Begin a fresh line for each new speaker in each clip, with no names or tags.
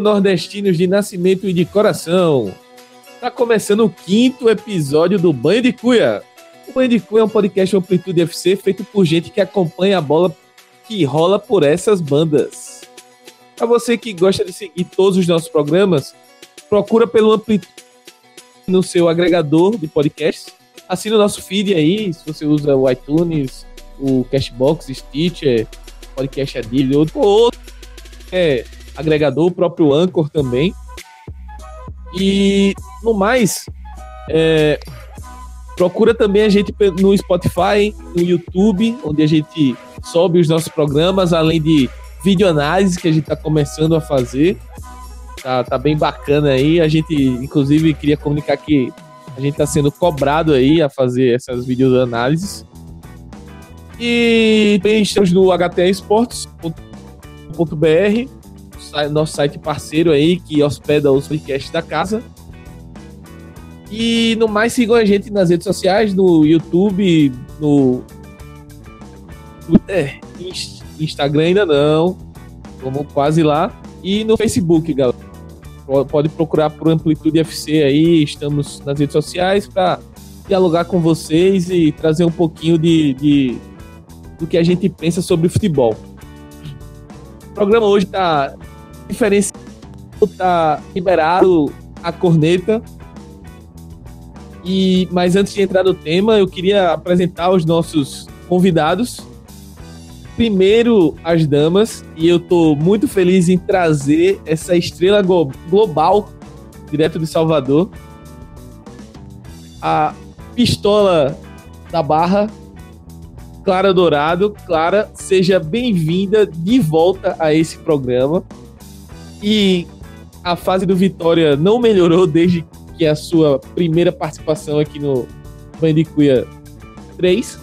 Nordestinos de nascimento e de coração! Tá começando o quinto episódio do Banho de Cuia. O Banho de Cuia é um podcast Amplitude FC feito por gente que acompanha a bola que rola por essas bandas. Para você que gosta de seguir todos os nossos programas, procura pelo Amplitude no seu agregador de podcasts. Assina o nosso feed aí, se você usa o iTunes, o Cashbox, Stitcher, Podcast Adilho, ou outro é, agregador, o próprio Anchor também. E no mais, é, procura também a gente no Spotify, no YouTube, onde a gente sobe os nossos programas, além de videoanálise que a gente está começando a fazer. Tá, tá bem bacana aí. A gente, inclusive, queria comunicar que a gente está sendo cobrado aí a fazer essas videoanálises. E também estamos no htesports.com.br nosso site parceiro aí que hospeda os podcasts da casa. E no mais, sigam a gente nas redes sociais, no YouTube, no Twitter, Instagram ainda não. Vamos quase lá. E no Facebook, galera. Pode procurar por Amplitude FC aí. Estamos nas redes sociais para dialogar com vocês e trazer um pouquinho de, de do que a gente pensa sobre futebol. O programa hoje está diferenciado, tá liberado a corneta. E, mas antes de entrar no tema, eu queria apresentar os nossos convidados. Primeiro, as damas, e eu tô muito feliz em trazer essa estrela global direto de Salvador. A pistola da Barra, Clara Dourado. Clara, seja bem-vinda de volta a esse programa. E a fase do Vitória não melhorou desde que a sua primeira participação aqui no Bandicuia 3.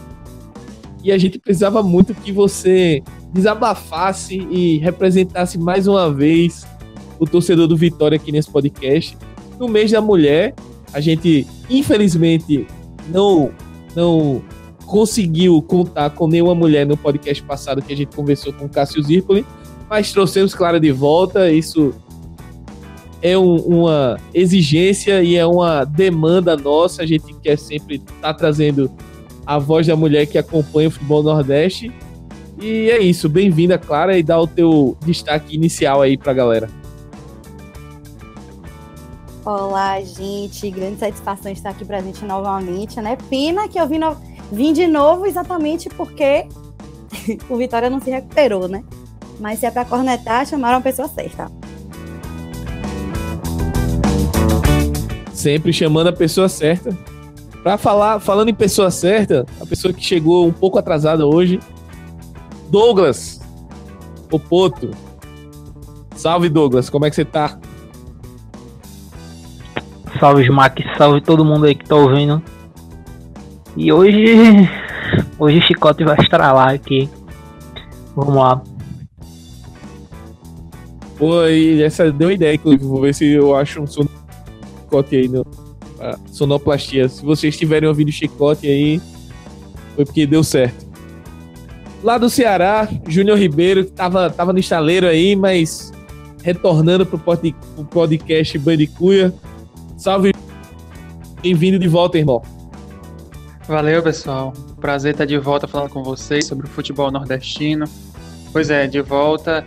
E a gente precisava muito que você desabafasse e representasse mais uma vez o torcedor do Vitória aqui nesse podcast. No mês da mulher, a gente infelizmente não não conseguiu contar com nenhuma mulher no podcast passado que a gente conversou com o Cássio Zirpoli, mas trouxemos Clara de volta. Isso é um, uma exigência e é uma demanda nossa. A gente quer sempre estar tá trazendo a voz da mulher que acompanha o futebol nordeste. E é isso. Bem-vinda, Clara, e dá o teu destaque inicial aí para a galera.
Olá, gente. Grande satisfação estar aqui presente novamente, né? Pena que eu vim, no... vim de novo exatamente porque o Vitória não se recuperou, né? Mas se é para cornetar, chamaram a pessoa certa.
Sempre chamando a pessoa certa. Para falar, falando em pessoa certa, a pessoa que chegou um pouco atrasada hoje, Douglas Popoto. Salve Douglas, como é que você tá?
Salve Smack, salve todo mundo aí que tá ouvindo. E hoje, hoje o chicote vai estralar aqui. Vamos lá.
Pô, e essa deu ideia, inclusive. Vou ver se eu acho um chicote aí no sonoplastia. Se vocês tiverem ouvido chicote aí, foi porque deu certo. Lá do Ceará, Júnior Ribeiro, que tava, tava no estaleiro aí, mas retornando pro, pod, pro podcast Bandicuia. Salve, bem-vindo de volta, irmão.
Valeu, pessoal. Prazer estar de volta falando com vocês sobre o futebol nordestino. Pois é, de volta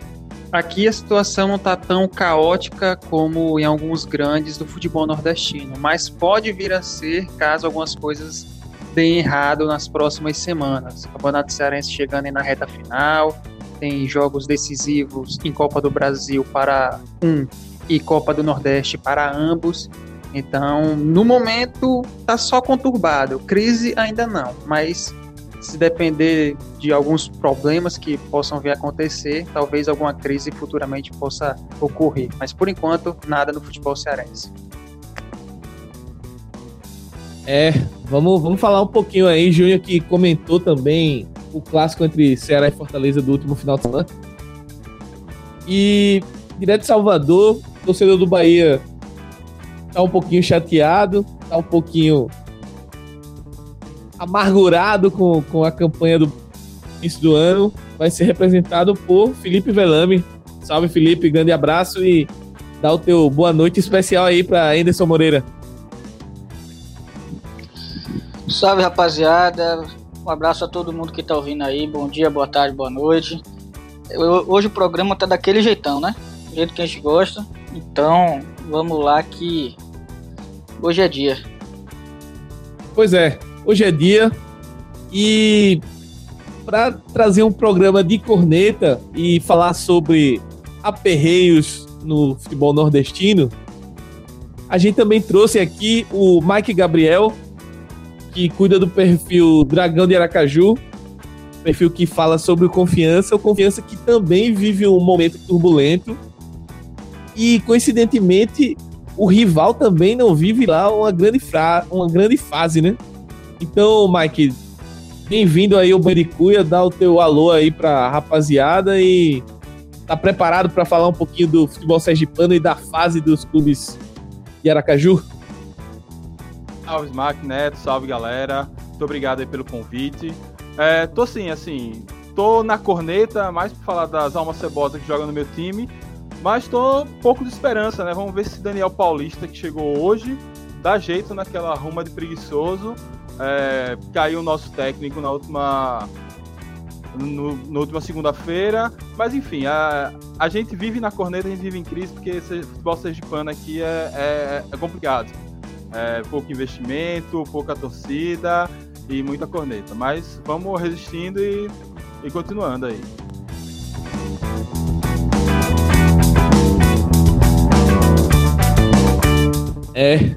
Aqui a situação não está tão caótica como em alguns grandes do futebol nordestino, mas pode vir a ser caso algumas coisas deem errado nas próximas semanas. O Campeonato Cearense chegando na reta final, tem jogos decisivos em Copa do Brasil para um e Copa do Nordeste para ambos. Então, no momento, tá só conturbado. Crise ainda não, mas se depender de alguns problemas que possam vir a acontecer, talvez alguma crise futuramente possa ocorrer. Mas por enquanto, nada no futebol cearense.
É, vamos, vamos falar um pouquinho aí, Júnior, que comentou também o clássico entre Ceará e Fortaleza do último final de semana. E direto de Salvador, torcedor do Bahia tá um pouquinho chateado, tá um pouquinho amargurado com, com a campanha do início do ano, vai ser representado por Felipe Velame. Salve, Felipe, grande abraço e dá o teu boa noite especial aí para Anderson Moreira.
Salve, rapaziada. Um abraço a todo mundo que tá ouvindo aí. Bom dia, boa tarde, boa noite. Eu, hoje o programa tá daquele jeitão, né? Do jeito que a gente gosta. Então, vamos lá que hoje é dia.
Pois é, hoje é dia e para trazer um programa de corneta e falar sobre aperreios no futebol nordestino, a gente também trouxe aqui o Mike Gabriel, que cuida do perfil Dragão de Aracaju, perfil que fala sobre o confiança, o confiança que também vive um momento turbulento. E coincidentemente, o rival também não vive lá uma grande, fra uma grande fase, né? Então, Mike, Bem-vindo aí ao Baricuia, dá o teu alô aí pra rapaziada e tá preparado para falar um pouquinho do futebol sergipano e da fase dos clubes de Aracaju?
Salve, Smack Neto, salve galera. Muito obrigado aí pelo convite. É, tô sim, assim, tô na corneta, mais pra falar das almas cebosas que jogam no meu time, mas tô um pouco de esperança, né? Vamos ver se Daniel Paulista, que chegou hoje, dá jeito naquela ruma de preguiçoso é, caiu o nosso técnico na última no, na última segunda-feira. Mas enfim, a, a gente vive na corneta, a gente vive em crise, porque esse futebol sergipano aqui é, é, é complicado. É, pouco investimento, pouca torcida e muita corneta. Mas vamos resistindo e, e continuando aí.
É,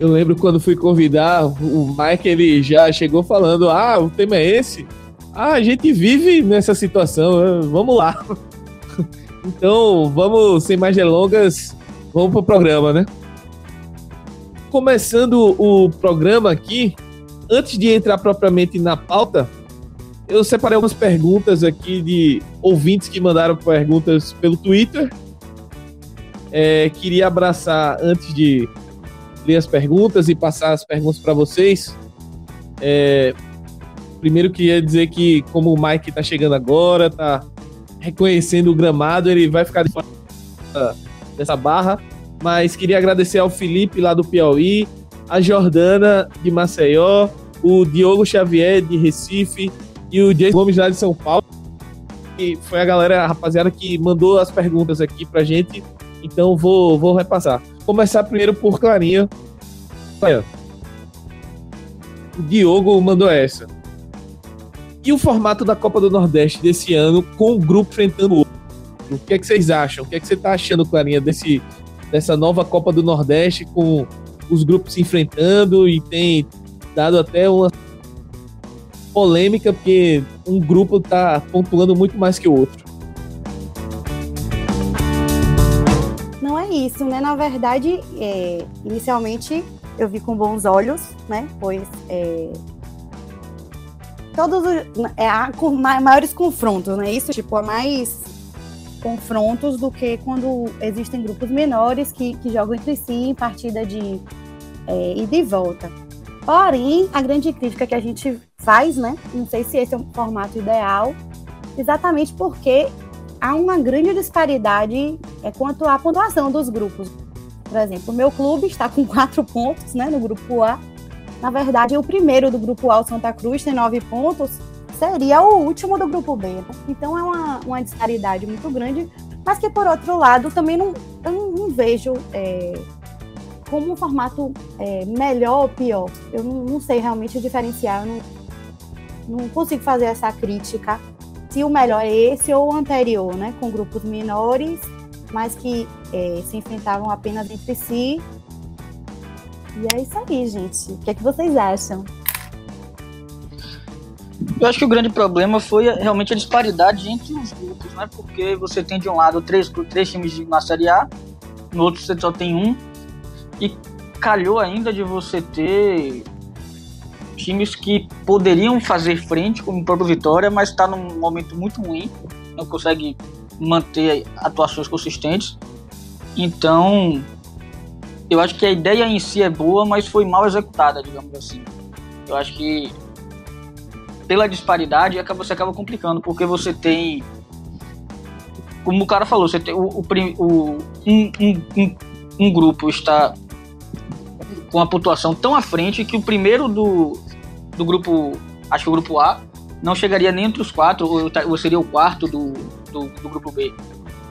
eu lembro quando fui convidar, o Mike ele já chegou falando: Ah, o tema é esse. Ah, a gente vive nessa situação, né? vamos lá. então, vamos, sem mais delongas, vamos pro programa, né? Começando o programa aqui, antes de entrar propriamente na pauta, eu separei algumas perguntas aqui de ouvintes que mandaram perguntas pelo Twitter. É, queria abraçar, antes de ler as perguntas e passar as perguntas para vocês. É, primeiro queria dizer que como o Mike está chegando agora, está reconhecendo o gramado, ele vai ficar de fora dessa barra. Mas queria agradecer ao Felipe lá do Piauí, a Jordana de Maceió, o Diogo Xavier de Recife e o Jason Gomes lá de São Paulo. E foi a galera, a rapaziada, que mandou as perguntas aqui pra gente. Então vou, vou repassar. Começar primeiro por Clarinha. Olha, o Diogo mandou essa. E o formato da Copa do Nordeste desse ano com o grupo enfrentando o outro? O que é que vocês acham? O que é que você está achando, Clarinha, desse, dessa nova Copa do Nordeste com os grupos se enfrentando e tem dado até uma polêmica porque um grupo está pontuando muito mais que o outro.
Isso, né? Na verdade, é, inicialmente eu vi com bons olhos, né? Pois é, todos os, é, há maiores confrontos, né? Isso tipo há mais confrontos do que quando existem grupos menores que, que jogam entre si em partida de é, ida e volta. Porém, a grande crítica que a gente faz, né? Não sei se esse é o formato ideal, exatamente porque há uma grande disparidade é, quanto à pontuação dos grupos. Por exemplo, o meu clube está com quatro pontos né, no grupo A. Na verdade, o primeiro do grupo A, o Santa Cruz, tem nove pontos, seria o último do grupo B. Né? Então é uma, uma disparidade muito grande, mas que, por outro lado, também não, não, não vejo é, como um formato é, melhor ou pior. Eu não, não sei realmente diferenciar, eu não, não consigo fazer essa crítica se o melhor é esse ou o anterior, né? Com grupos menores, mas que é, se enfrentavam apenas entre si. E é isso aí, gente. O que é que vocês acham?
Eu acho que o grande problema foi realmente a disparidade entre os grupos, né? Porque você tem de um lado três, três times na Série A, no outro você só tem um, e calhou ainda de você ter times que poderiam fazer frente, como o próprio Vitória, mas está num momento muito ruim, não consegue manter atuações consistentes. Então, eu acho que a ideia em si é boa, mas foi mal executada, digamos assim. Eu acho que pela disparidade você acaba complicando, porque você tem como o cara falou, você tem o, o, o um, um, um grupo está com a pontuação tão à frente que o primeiro do, do grupo, acho que o grupo A, não chegaria nem entre os quatro, ou, ou seria o quarto do, do, do, grupo B.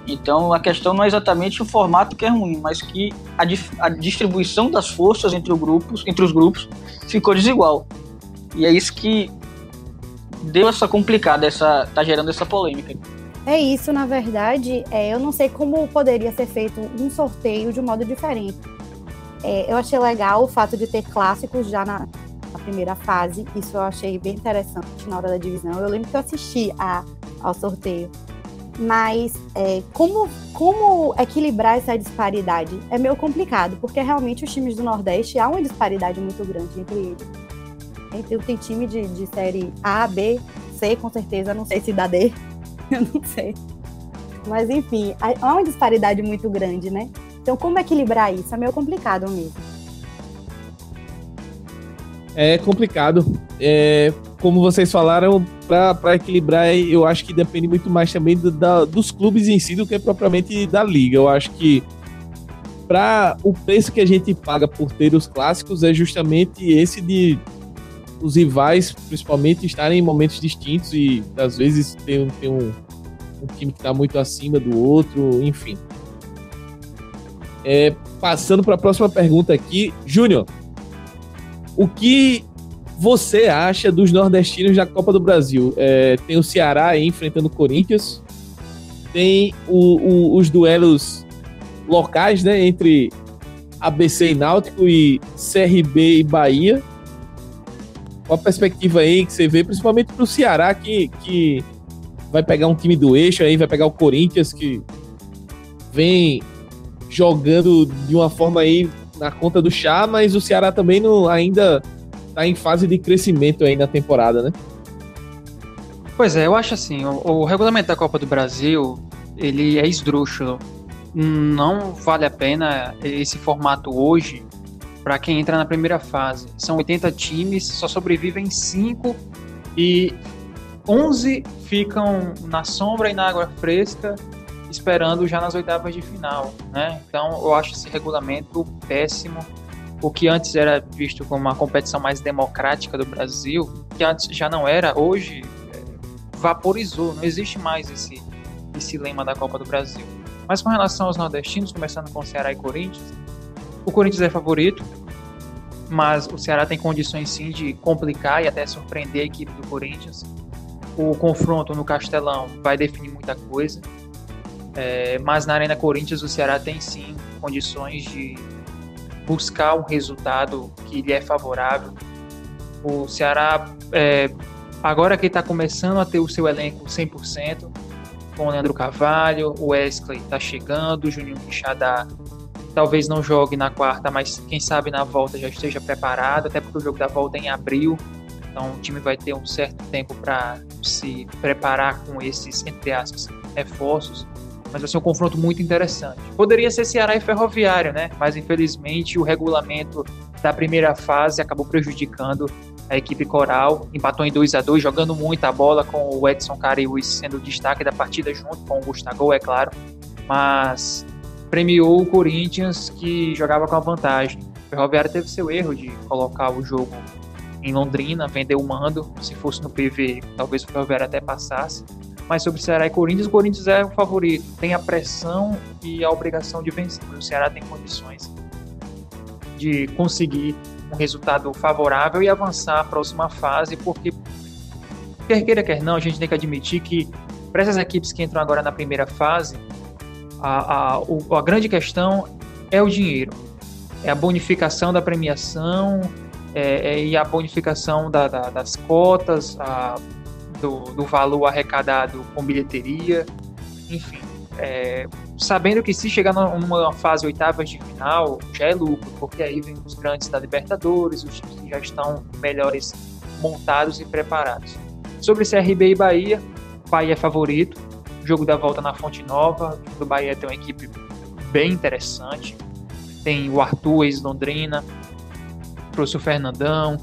Então a questão não é exatamente o formato que é ruim, mas que a, a distribuição das forças entre, grupos, entre os grupos ficou desigual. E é isso que deu essa complicada, essa tá gerando essa polêmica.
É isso, na verdade, é, eu não sei como poderia ser feito um sorteio de um modo diferente. É, eu achei legal o fato de ter clássicos já na, na, primeira fase, isso eu achei bem interessante na hora da divisão. Eu lembro que eu assisti a, ao sorteio. Mas é, como, como equilibrar essa disparidade é meio complicado, porque realmente os times do Nordeste há uma disparidade muito grande entre eles. Entre, tem time de, de série A, B, C, com certeza, não sei se dá D, eu não sei. Mas enfim, há uma disparidade muito grande, né? Então, como equilibrar isso? É meio complicado mesmo.
É complicado. É, como vocês falaram, para equilibrar, eu acho que depende muito mais também do, da, dos clubes em si do que propriamente da liga. Eu acho que para o preço que a gente paga por ter os clássicos é justamente esse de os rivais, principalmente, estarem em momentos distintos e às vezes tem, tem um, um time que está muito acima do outro, enfim. É, passando para a próxima pergunta aqui, Júnior, o que você acha dos nordestinos da Copa do Brasil? É, tem o Ceará aí enfrentando o Corinthians, tem o, o, os duelos locais, né, entre ABC e Náutico e CRB e Bahia. Qual a perspectiva aí que você vê, principalmente para o Ceará, que, que vai pegar um time do eixo aí, vai pegar o Corinthians, que vem jogando de uma forma aí na conta do chá, mas o Ceará também não, ainda está em fase de crescimento aí na temporada, né?
Pois é, eu acho assim, o, o regulamento da Copa do Brasil, ele é esdrúxulo. Não vale a pena esse formato hoje, para quem entra na primeira fase. São 80 times, só sobrevivem 5 e 11 ficam na sombra e na água fresca, esperando já nas oitavas de final. Né? Então eu acho esse regulamento péssimo. O que antes era visto como uma competição mais democrática do Brasil, que antes já não era, hoje é, vaporizou, não existe mais esse, esse lema da Copa do Brasil. Mas com relação aos nordestinos, começando com Ceará e Corinthians, o Corinthians é favorito, mas o Ceará tem condições sim de complicar e até surpreender a equipe do Corinthians. O confronto no Castelão vai definir muita coisa, é, mas na Arena Corinthians o Ceará tem sim condições de buscar um resultado que lhe é favorável. O Ceará, é, agora que está começando a ter o seu elenco 100%, com o Leandro Carvalho, o Wesley está chegando, o Juninho Quixadá talvez não jogue na quarta, mas quem sabe na volta já esteja preparado, até porque o jogo da volta é em abril, então o time vai ter um certo tempo para se preparar com esses, entre aspas, reforços. Mas vai ser um confronto muito interessante. Poderia ser Ceará e Ferroviário, né? Mas infelizmente o regulamento da primeira fase acabou prejudicando a equipe coral. Empatou em 2 a 2 jogando muita bola com o Edson Cariús sendo o destaque da partida, junto com o Gustavo, é claro. Mas premiou o Corinthians que jogava com a vantagem. O Ferroviário teve seu erro de colocar o jogo em Londrina, vender o mando. Se fosse no PV, talvez o Ferroviário até passasse. Mas sobre Ceará e Corinthians, o Corinthians é o favorito. Tem a pressão e a obrigação de vencer. O Ceará tem condições de conseguir um resultado favorável e avançar à próxima fase, porque quer queira, quer não, a gente tem que admitir que para essas equipes que entram agora na primeira fase, a, a, o, a grande questão é o dinheiro, é a bonificação da premiação é, é, e a bonificação da, da, das cotas, a, do, do, valor arrecadado com bilheteria, enfim. É, sabendo que se chegar numa fase oitavas de final, já é lucro, porque aí vem os grandes da Libertadores, os que já estão melhores montados e preparados. Sobre CRB e Bahia, Bahia é favorito, jogo da volta na Fonte Nova. O Bahia tem uma equipe bem interessante. Tem o Arthur, ex-Londrina, o Fernandão.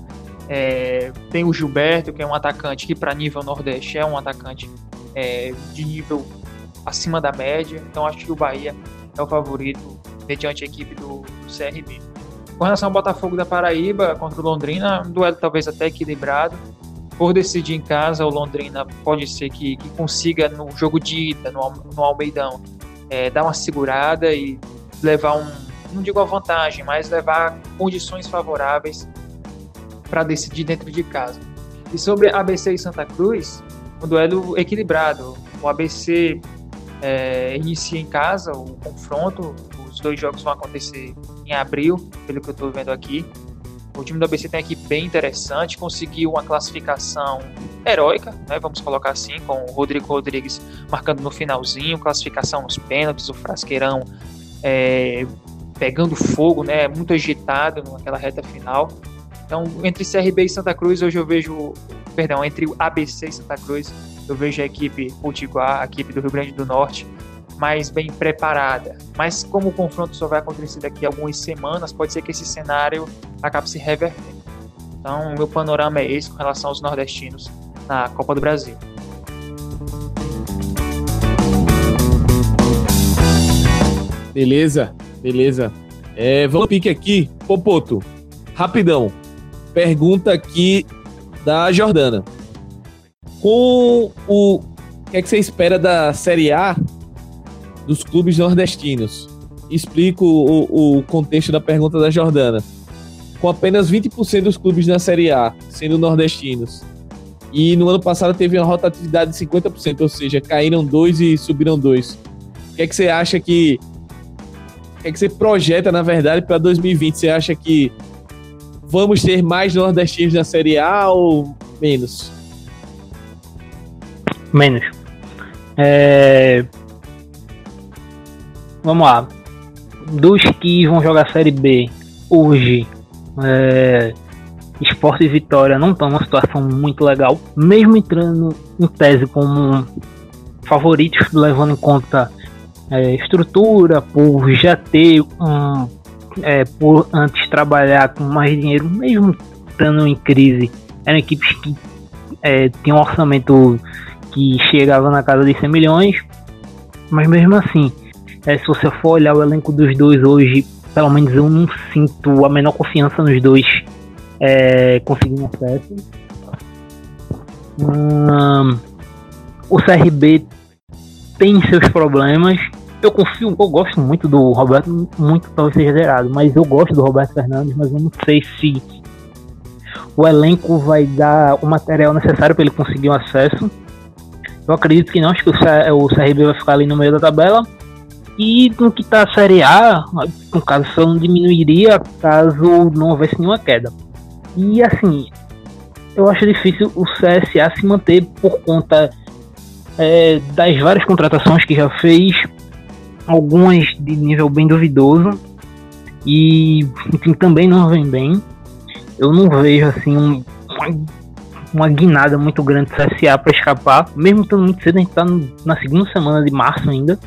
É, tem o Gilberto, que é um atacante que, para nível Nordeste, é um atacante é, de nível acima da média. Então acho que o Bahia é o favorito mediante a equipe do, do CRB. Com relação ao Botafogo da Paraíba contra o Londrina, um duelo talvez até equilibrado. Por decidir em casa, o Londrina pode ser que, que consiga no jogo de ida, no, no Almeidão, é, dar uma segurada e levar um, não digo a vantagem, mas levar condições favoráveis para decidir dentro de casa. E sobre ABC e Santa Cruz, um duelo equilibrado. O ABC é, inicia em casa o confronto, os dois jogos vão acontecer em abril, pelo que eu estou vendo aqui. O time do ABC tem equipe bem interessante, conseguiu uma classificação heróica, né, vamos colocar assim, com o Rodrigo Rodrigues marcando no finalzinho, classificação nos pênaltis, o Frasqueirão é, pegando fogo, né, muito agitado naquela reta final. Então, entre CRB e Santa Cruz, hoje eu vejo, perdão, entre o ABC e Santa Cruz, eu vejo a equipe Potiguar, a equipe do Rio Grande do Norte, mais bem preparada. Mas como o confronto só vai acontecer daqui a algumas semanas, pode ser que esse cenário acabe se revertendo. Então, meu panorama é esse com relação aos nordestinos na Copa do Brasil.
Beleza, beleza. É, vamos pique aqui, Popoto. Rapidão. Pergunta aqui da Jordana. Com o, o que é que você espera da Série A dos clubes nordestinos? Explico o, o contexto da pergunta da Jordana. Com apenas 20% dos clubes na Série A sendo nordestinos, e no ano passado teve uma rotatividade de 50%, ou seja, caíram dois e subiram dois. O que é que você acha que que, é que você projeta, na verdade, para 2020? Você acha que vamos ter mais nordestinos na Série A ou menos?
Menos. É... Vamos lá. Dos que vão jogar Série B hoje, é... Esporte e Vitória não estão numa situação muito legal, mesmo entrando em tese como favoritos, levando em conta é, estrutura, por já ter um. É, por antes trabalhar com mais dinheiro, mesmo estando em crise, eram equipes que é, tinham um orçamento que chegava na casa de 100 milhões, mas mesmo assim, é, se você for olhar o elenco dos dois hoje, pelo menos eu não sinto a menor confiança nos dois é, conseguindo acesso. Hum, o CRB tem seus problemas. Eu confio, eu gosto muito do Roberto, muito talvez seja zerado, mas eu gosto do Roberto Fernandes, mas eu não sei se o elenco vai dar o material necessário para ele conseguir um acesso. Eu acredito que não, acho que o CRB vai ficar ali no meio da tabela. E no que está a Série A, no caso, só não diminuiria caso não houvesse nenhuma queda. E assim, eu acho difícil o CSA se manter por conta é, das várias contratações que já fez, algumas de nível bem duvidoso e enfim, também não vem bem. Eu não vejo assim um, uma, uma guinada muito grande do CSA para escapar, mesmo estando muito cedo, a gente está na segunda semana de março ainda.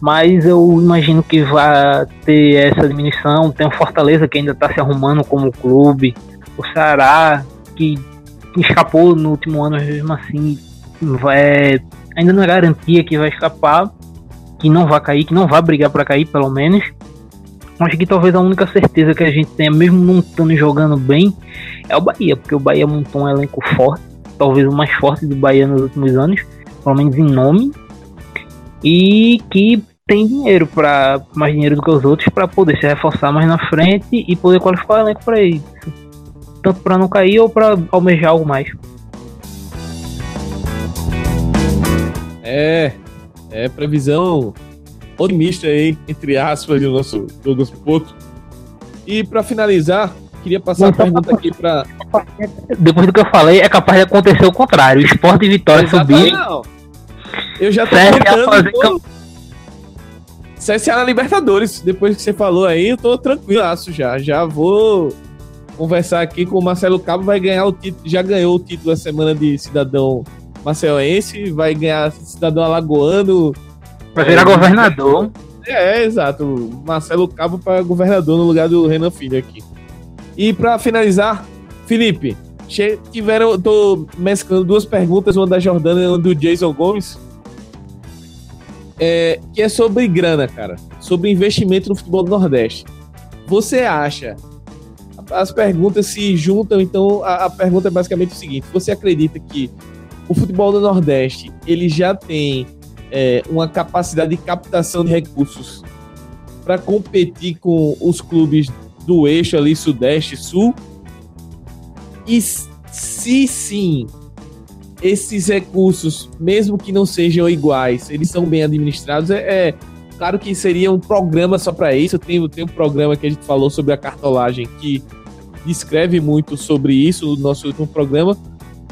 Mas eu imagino que vai ter essa diminuição. Tem o Fortaleza que ainda está se arrumando como clube, o Ceará que escapou no último ano, mesmo assim vai, ainda não é garantia que vai escapar, que não vai cair, que não vai brigar para cair, pelo menos. Acho que talvez a única certeza que a gente tenha, mesmo não estando jogando bem, é o Bahia, porque o Bahia montou um elenco forte, talvez o mais forte do Bahia nos últimos anos, pelo menos em nome, e que tem dinheiro para mais dinheiro do que os outros para poder se reforçar mais na frente e poder qualificar o elenco para isso, tanto para não cair ou para almejar algo mais.
É, é previsão otimista aí, entre aspas, do nosso Douglas Poto. E para finalizar, queria passar a pergunta aqui para.
Depois do que eu falei, é capaz de acontecer o contrário. O Esporte e Vitória subir.
Não. Eu já tô tentando. CSA na Libertadores. Depois que você falou aí, eu tô tranquilaço já. Já vou conversar aqui com o Marcelo Cabo. Vai ganhar o título. Já ganhou o título da semana de cidadão Marcelense, vai ganhar cidadão alagoano.
Vai virar é, governador.
É, é, exato. Marcelo Cabo para governador no lugar do Renan Filho aqui. E para finalizar, Felipe, tiveram, tô mesclando duas perguntas, uma da Jordana e uma do Jason Gomes. é, que é sobre grana, cara. Sobre investimento no futebol do Nordeste. Você acha? As perguntas se juntam, então a, a pergunta é basicamente o seguinte: você acredita que o futebol do Nordeste ele já tem é, uma capacidade de captação de recursos para competir com os clubes do eixo ali, Sudeste, Sul? E se sim, esses recursos, mesmo que não sejam iguais, eles são bem administrados, é, é claro que seria um programa só para isso. Tem, tem um programa que a gente falou sobre a cartolagem que descreve muito sobre isso no nosso último programa.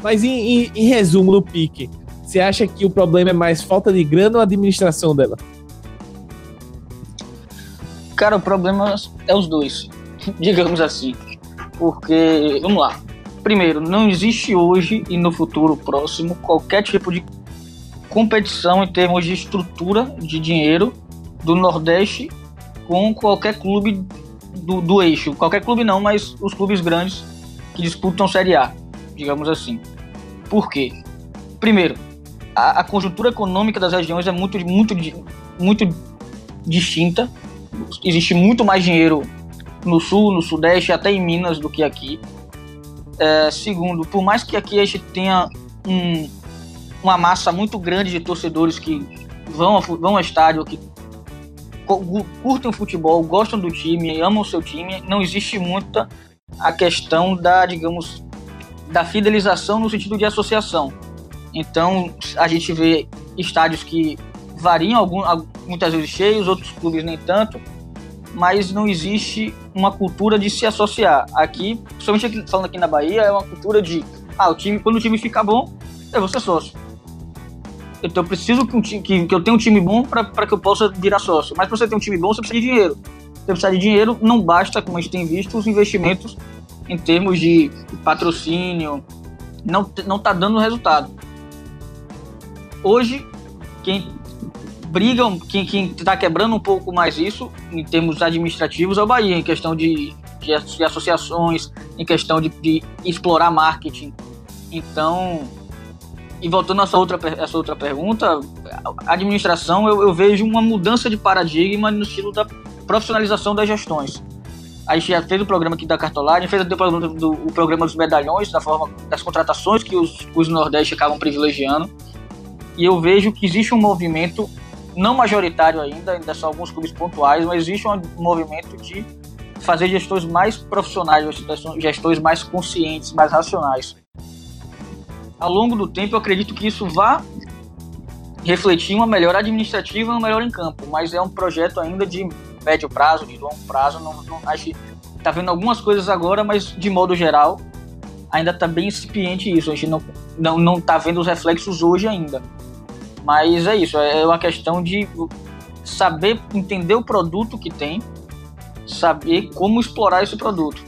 Mas em, em, em resumo, no pique, você acha que o problema é mais falta de grana ou administração dela?
Cara, o problema é os dois, digamos assim. Porque, vamos lá. Primeiro, não existe hoje e no futuro próximo qualquer tipo de competição em termos de estrutura de dinheiro do Nordeste com qualquer clube do, do eixo. Qualquer clube não, mas os clubes grandes que disputam Série A, digamos assim. Por quê? Primeiro, a, a conjuntura econômica das regiões é muito, muito, muito distinta existe muito mais dinheiro no sul, no sudeste, até em Minas do que aqui. É, segundo, por mais que aqui a gente tenha um, uma massa muito grande de torcedores que vão, vão ao estádio, que curtem o futebol, gostam do time, amam o seu time, não existe muita a questão da, digamos, da fidelização no sentido de associação. Então, a gente vê estádios que variam algum, muitas vezes cheios, outros clubes nem tanto, mas não existe uma cultura de se associar. Aqui, principalmente aqui, falando aqui na Bahia, é uma cultura de ah, o time, quando o time fica bom, eu vou ser sócio. Então eu preciso que, um time, que, que eu tenha um time bom para que eu possa virar sócio. Mas para você ter um time bom, você precisa de dinheiro. Você precisa de dinheiro, não basta, como a gente tem visto, os investimentos em termos de patrocínio, não, não tá dando resultado. Hoje, quem brigam, quem, quem tá quebrando um pouco mais isso, em termos administrativos, é o Bahia, em questão de, de, associações, em questão de, de, explorar marketing. Então, e voltando a essa outra, essa outra pergunta, a administração, eu, eu vejo uma mudança de paradigma no estilo da profissionalização das gestões. A gente já fez o programa aqui da cartolagem, fez o programa, do, o programa dos medalhões, da forma das contratações que os, os Nordeste acabam privilegiando. E eu vejo que existe um movimento não majoritário ainda, ainda são alguns clubes pontuais, mas existe um movimento de fazer gestões mais profissionais, gestões mais conscientes, mais racionais. Ao longo do tempo, eu acredito que isso vá refletir uma melhora administrativa e uma melhora em campo, mas é um projeto ainda de médio prazo, de longo prazo. Não, não, acho que está vendo algumas coisas agora, mas de modo geral ainda está bem incipiente isso. A gente não não não está vendo os reflexos hoje ainda. Mas é isso, é uma questão de saber entender o produto que tem, saber como explorar esse produto.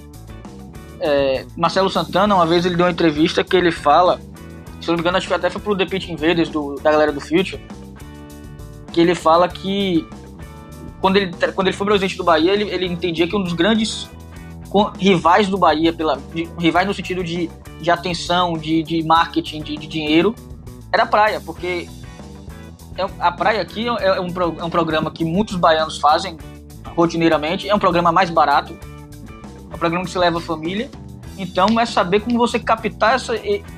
É, Marcelo Santana, uma vez ele deu uma entrevista que ele fala, se não me engano, acho que até foi pro The Pitch Invaders do, da galera do Future, que ele fala que quando ele, quando ele foi presidente do Bahia, ele, ele entendia que um dos grandes rivais do Bahia, pela, de, rivais no sentido de, de atenção, de, de marketing, de, de dinheiro, era a praia, porque é, a praia aqui é, é um, é um programa que muitos baianos fazem rotineiramente, é um programa mais barato, é um programa que se leva a família. Então é saber como você captar essa,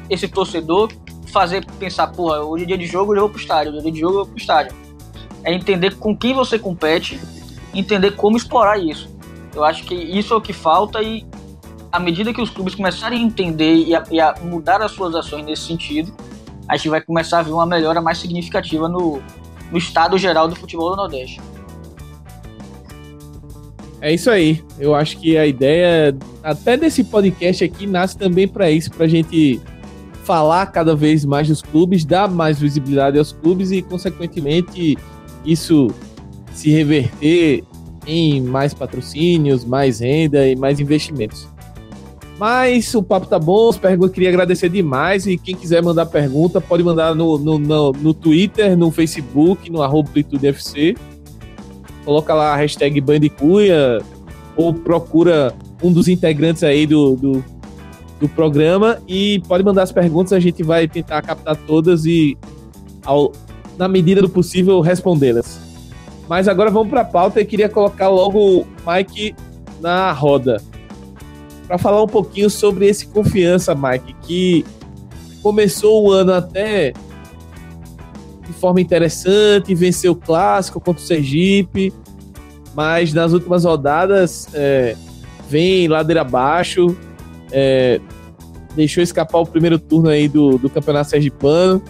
esse torcedor, fazer pensar, porra, hoje é dia de jogo, eu vou pro estádio, hoje é dia de jogo, eu vou pro estádio. É entender com quem você compete, entender como explorar isso. Eu acho que isso é o que falta e à medida que os clubes começarem a entender e a, e a mudar as suas ações nesse sentido, a gente vai começar a ver uma melhora mais significativa no, no estado geral do futebol do Nordeste.
É isso aí. Eu acho que a ideia até desse podcast aqui nasce também para isso, para a gente falar cada vez mais dos clubes, dar mais visibilidade aos clubes e, consequentemente, isso se reverter em mais patrocínios, mais renda e mais investimentos. Mas o papo tá bom, os perguntas queria agradecer demais. E quem quiser mandar pergunta, pode mandar no, no, no, no Twitter, no Facebook, no arroba FC. Coloca lá a hashtag Bandicuia ou procura um dos integrantes aí do, do, do programa e pode mandar as perguntas, a gente vai tentar captar todas e ao, na medida do possível, respondê-las. Mas agora vamos para a pauta e queria colocar logo o Mike na roda. Para falar um pouquinho sobre esse confiança, Mike, que começou o ano até de forma interessante, venceu o clássico contra o Sergipe, mas nas últimas rodadas é, vem ladeira abaixo, é, deixou escapar o primeiro turno aí do, do Campeonato Sergipano,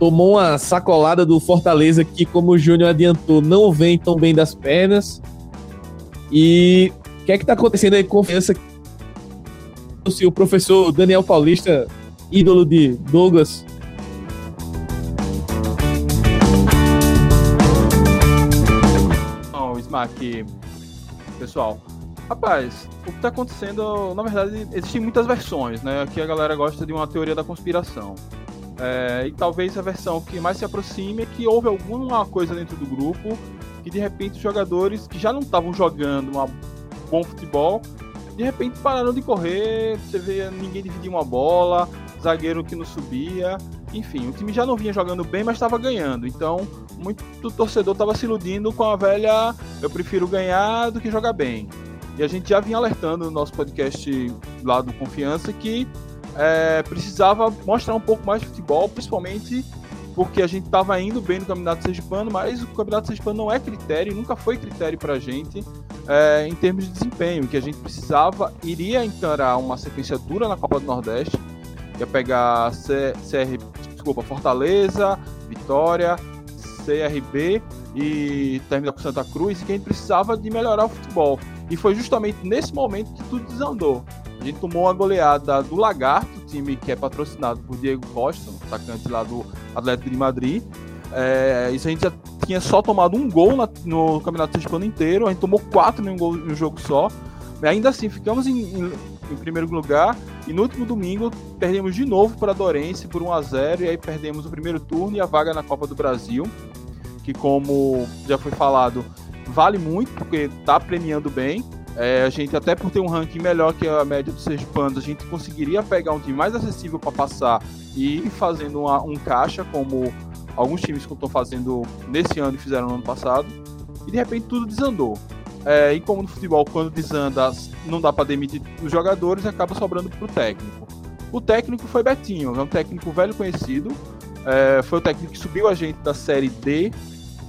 tomou uma sacolada do Fortaleza que, como o Júnior adiantou, não vem tão bem das pernas. E o que é que tá acontecendo aí? Confiança. Se o professor Daniel Paulista, ídolo de Douglas,
Não, Smack, pessoal. Rapaz, o que tá acontecendo, na verdade, existem muitas versões, né? Aqui a galera gosta de uma teoria da conspiração. É, e talvez a versão que mais se aproxime é que houve alguma coisa dentro do grupo que de repente os jogadores que já não estavam jogando um bom futebol, de repente pararam de correr, você vê ninguém dividir uma bola, zagueiro que não subia, enfim, o time já não vinha jogando bem, mas estava ganhando. Então, muito torcedor estava se iludindo com a velha eu prefiro ganhar do que jogar bem. E a gente já vinha alertando no nosso podcast lá do Confiança que é, precisava mostrar um pouco mais de futebol, principalmente porque a gente estava indo bem no Campeonato Sergipano, mas o Campeonato Sergipano não é critério, nunca foi critério para a gente é, em termos de desempenho, que a gente precisava, iria encarar uma sequência dura na Copa do Nordeste, ia pegar C, CR, desculpa, Fortaleza, Vitória, CRB e terminar com Santa Cruz, e que a gente precisava de melhorar o futebol. E foi justamente nesse momento que tudo desandou. A gente tomou uma goleada do Lagarto, time que é patrocinado por Diego Costa, atacante lá do Atlético de Madrid. É, isso a gente já tinha só tomado um gol na, no Campeonato Sergipano inteiro, a gente tomou quatro em um, gol, em um jogo só. Ainda assim, ficamos em, em, em, primeiro lugar e no último domingo perdemos de novo para a Dorense por 1 a 0 e aí perdemos o primeiro turno e a vaga na Copa do Brasil, que como já foi falado, vale muito porque está premiando bem. É, a gente, até por ter um ranking melhor que a média dos Sergipanos, a gente conseguiria pegar um time mais acessível para passar e ir fazendo uma, um caixa, como alguns times que estão fazendo nesse ano e fizeram no ano passado. E de repente tudo desandou. É, e como no futebol, quando desanda, não dá para demitir os jogadores, acaba sobrando para o técnico. O técnico foi Betinho, é um técnico velho conhecido. É, foi o técnico que subiu a gente da série D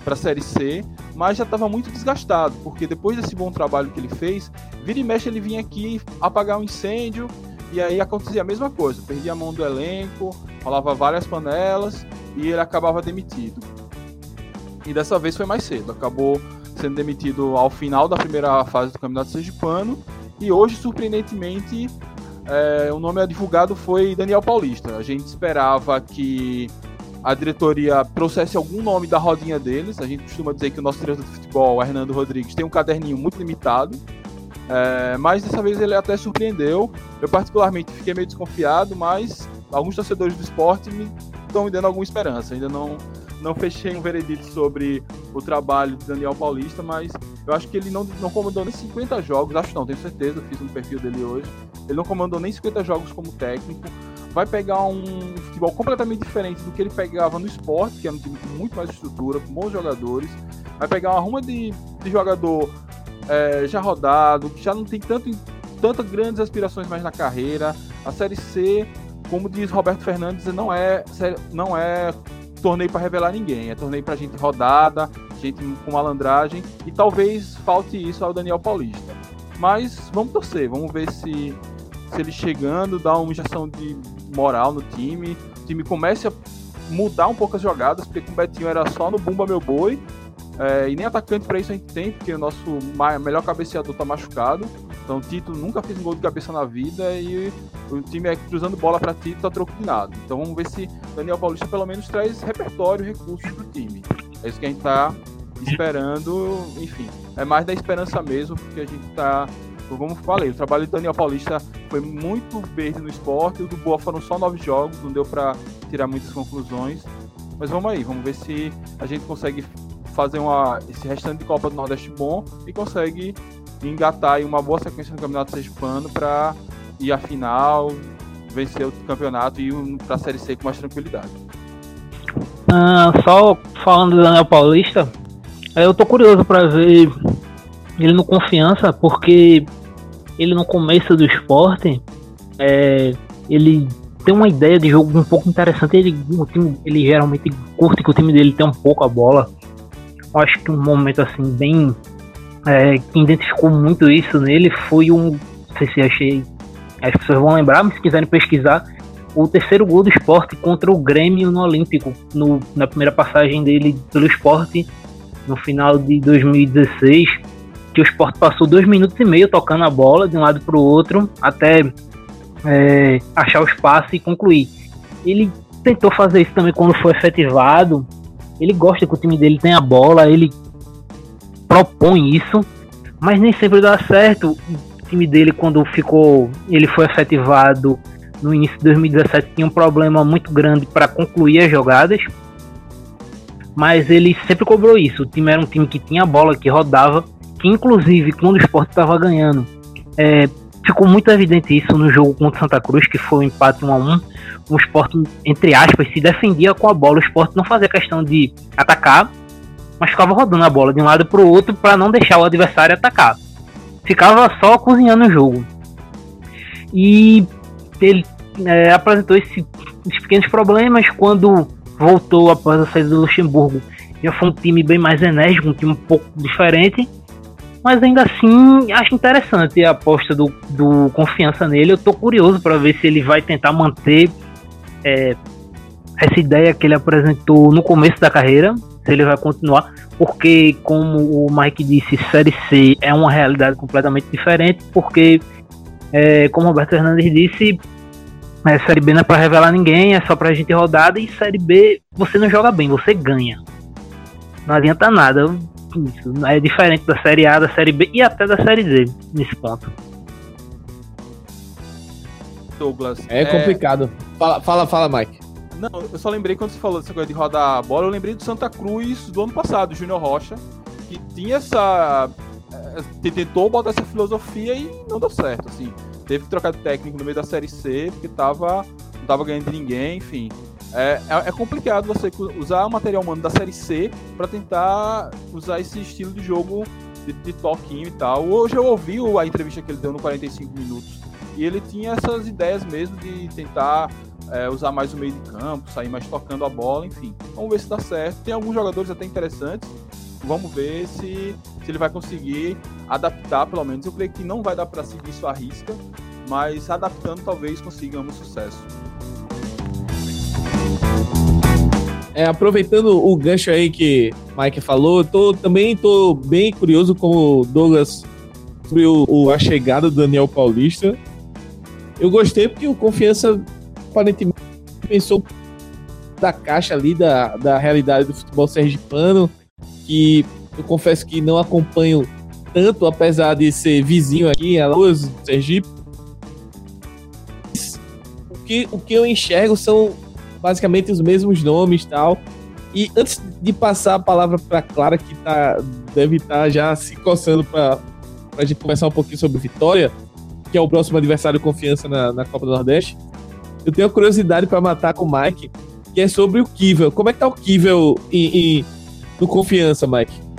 para a série C mas já estava muito desgastado, porque depois desse bom trabalho que ele fez, vira e mexe ele vinha aqui apagar um incêndio, e aí acontecia a mesma coisa, perdia a mão do elenco, rolava várias panelas, e ele acabava demitido. E dessa vez foi mais cedo, acabou sendo demitido ao final da primeira fase do Campeonato Sergipano, e hoje, surpreendentemente, é, o nome divulgado foi Daniel Paulista. A gente esperava que a diretoria trouxesse algum nome da rodinha deles. A gente costuma dizer que o nosso diretor de futebol, Hernando Rodrigues, tem um caderninho muito limitado. É, mas dessa vez ele até surpreendeu. Eu, particularmente, fiquei meio desconfiado, mas alguns torcedores do esporte me estão me dando alguma esperança. Ainda não, não fechei um veredito sobre o trabalho de Daniel Paulista, mas eu acho que ele não, não comandou nem 50 jogos. Acho não, tenho certeza, fiz um perfil dele hoje. Ele não comandou nem 50 jogos como técnico vai pegar um futebol completamente diferente do que ele pegava no esporte, que era um time com muito mais estrutura, com bons jogadores. Vai pegar uma ruma de, de jogador é, já rodado, que já não tem tanto, tantas grandes aspirações mais na carreira. A Série C, como diz Roberto Fernandes, não é, não é torneio para revelar ninguém, é torneio para gente rodada, gente com malandragem, e talvez falte isso ao Daniel Paulista. Mas vamos torcer, vamos ver se, se ele chegando dá uma injeção de moral no time, o time comece a mudar um pouco as jogadas, porque com o Betinho era só no Bumba Meu Boi, é, e nem atacante para isso a gente tem, porque o nosso melhor cabeceador tá machucado. Então o Tito nunca fez um gol de cabeça na vida e o time é cruzando bola para Tito tá nada. Então vamos ver se Daniel Paulista pelo menos traz repertório, recursos pro time. É isso que a gente tá esperando, enfim. É mais da esperança mesmo, porque a gente tá como falei, o trabalho de Daniel Paulista foi muito verde no esporte, o do Boa foram só nove jogos, não deu para tirar muitas conclusões. Mas vamos aí, vamos ver se a gente consegue fazer uma, esse restante de Copa do Nordeste bom e consegue engatar aí uma boa sequência no Campeonato Sergipano para ir à final, vencer o campeonato e ir para a Série C com mais tranquilidade.
Ah, só falando do Daniel Paulista, eu tô curioso para ver ele no confiança, porque ele no começo do esporte, é, ele tem uma ideia de jogo um pouco interessante. Ele, o time, ele geralmente curte que o time dele tem um pouco a bola. Eu acho que um momento assim bem é, que identificou muito isso nele foi um. Não sei se achei. As pessoas vão lembrar, mas se quiserem pesquisar, o terceiro gol do esporte contra o Grêmio no Olímpico, no, na primeira passagem dele pelo esporte, no final de 2016, que o esporte passou dois minutos e meio tocando a bola de um lado para o outro, até é, achar o espaço e concluir. Ele tentou fazer isso também quando foi efetivado. Ele gosta que o time dele tenha a bola, ele propõe isso, mas nem sempre dá certo. O time dele, quando ficou, ele foi efetivado no início de 2017, tinha um problema muito grande para concluir as jogadas. Mas ele sempre cobrou isso. O time era um time que tinha a bola, que rodava, que inclusive quando o esporte estava ganhando, é, ficou muito evidente isso no jogo contra Santa Cruz, que foi um empate 1 a 1 O esporte, entre aspas, se defendia com a bola. O esporte não fazia questão de atacar, mas ficava rodando a bola de um lado para o outro para não deixar o adversário atacar. Ficava só cozinhando o jogo. E ele é, apresentou esse, esses pequenos problemas quando voltou após a saída do Luxemburgo. Já foi um time bem mais enérgico, um time um pouco diferente mas ainda assim acho interessante a aposta do, do confiança nele. Eu tô curioso para ver se ele vai tentar manter é, essa ideia que ele apresentou no começo da carreira, se ele vai continuar, porque como o Mike disse, Série C é uma realidade completamente diferente, porque é, como o Roberto Fernandes disse, é, Série B não é para revelar ninguém, é só pra gente rodada, e Série B você não joga bem, você ganha. Não adianta nada isso. É diferente da Série A, da Série B e até da Série D nesse ponto.
Douglas.
É, é... complicado. Fala, fala, fala, Mike.
Não, eu só lembrei quando você falou dessa coisa de rodar a bola, eu lembrei do Santa Cruz do ano passado, Júnior Rocha, que tinha essa. Eh, tentou botar essa filosofia e não deu certo, assim. Teve que trocar de técnico no meio da série C, porque tava, não tava ganhando de ninguém, enfim. É, é, é, complicado você usar o material humano da série C para tentar usar esse estilo de jogo de, de toquinho e tal. Hoje eu ouvi a entrevista que ele deu no 45 minutos e ele tinha essas ideias mesmo de tentar é, usar mais o meio de campo, sair mais tocando a bola, enfim. Vamos ver se dá certo. Tem alguns jogadores até interessantes. Vamos ver se, se ele vai conseguir adaptar, pelo menos. Eu creio que não vai dar para seguir isso à risca, mas adaptando talvez consigamos sucesso.
É, aproveitando o gancho aí que o Mike falou, tô, também tô bem curioso como Douglas sobre o, o, a chegada do Daniel Paulista. Eu gostei porque o Confiança aparentemente pensou da caixa ali, da, da realidade do futebol sergipano, que eu confesso que não acompanho tanto, apesar de ser vizinho aqui em Alagoas, Sergipe. O que, o que eu enxergo são basicamente os mesmos nomes e tal. E antes de passar a palavra para Clara, que tá, deve estar tá já se coçando para a gente conversar um pouquinho sobre Vitória, que é o próximo adversário confiança na, na Copa do Nordeste, eu tenho curiosidade para matar com o Mike, que é sobre o Kivel. Como é que tá o Kivel em, em, no confiança, Mike?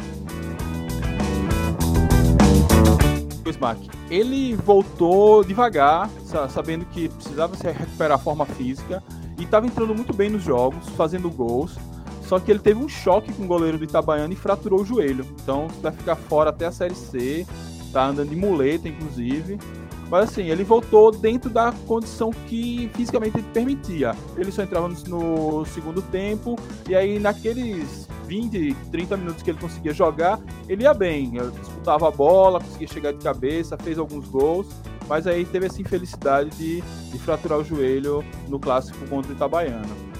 Mike. Ele voltou devagar, sabendo que precisava se recuperar a forma física e estava entrando muito bem nos jogos, fazendo gols. Só que ele teve um choque com o goleiro do Itabaiana e fraturou o joelho. Então vai ficar fora até a Série C. Tá andando de muleta, inclusive. Mas assim, ele voltou dentro da condição que fisicamente ele permitia. Ele só entrava no segundo tempo. E aí naqueles 20, 30 minutos que ele conseguia jogar, ele ia bem. Ele disputava a bola, conseguia chegar de cabeça, fez alguns gols mas aí teve essa infelicidade de, de fraturar o joelho no clássico contra o Itabaiana.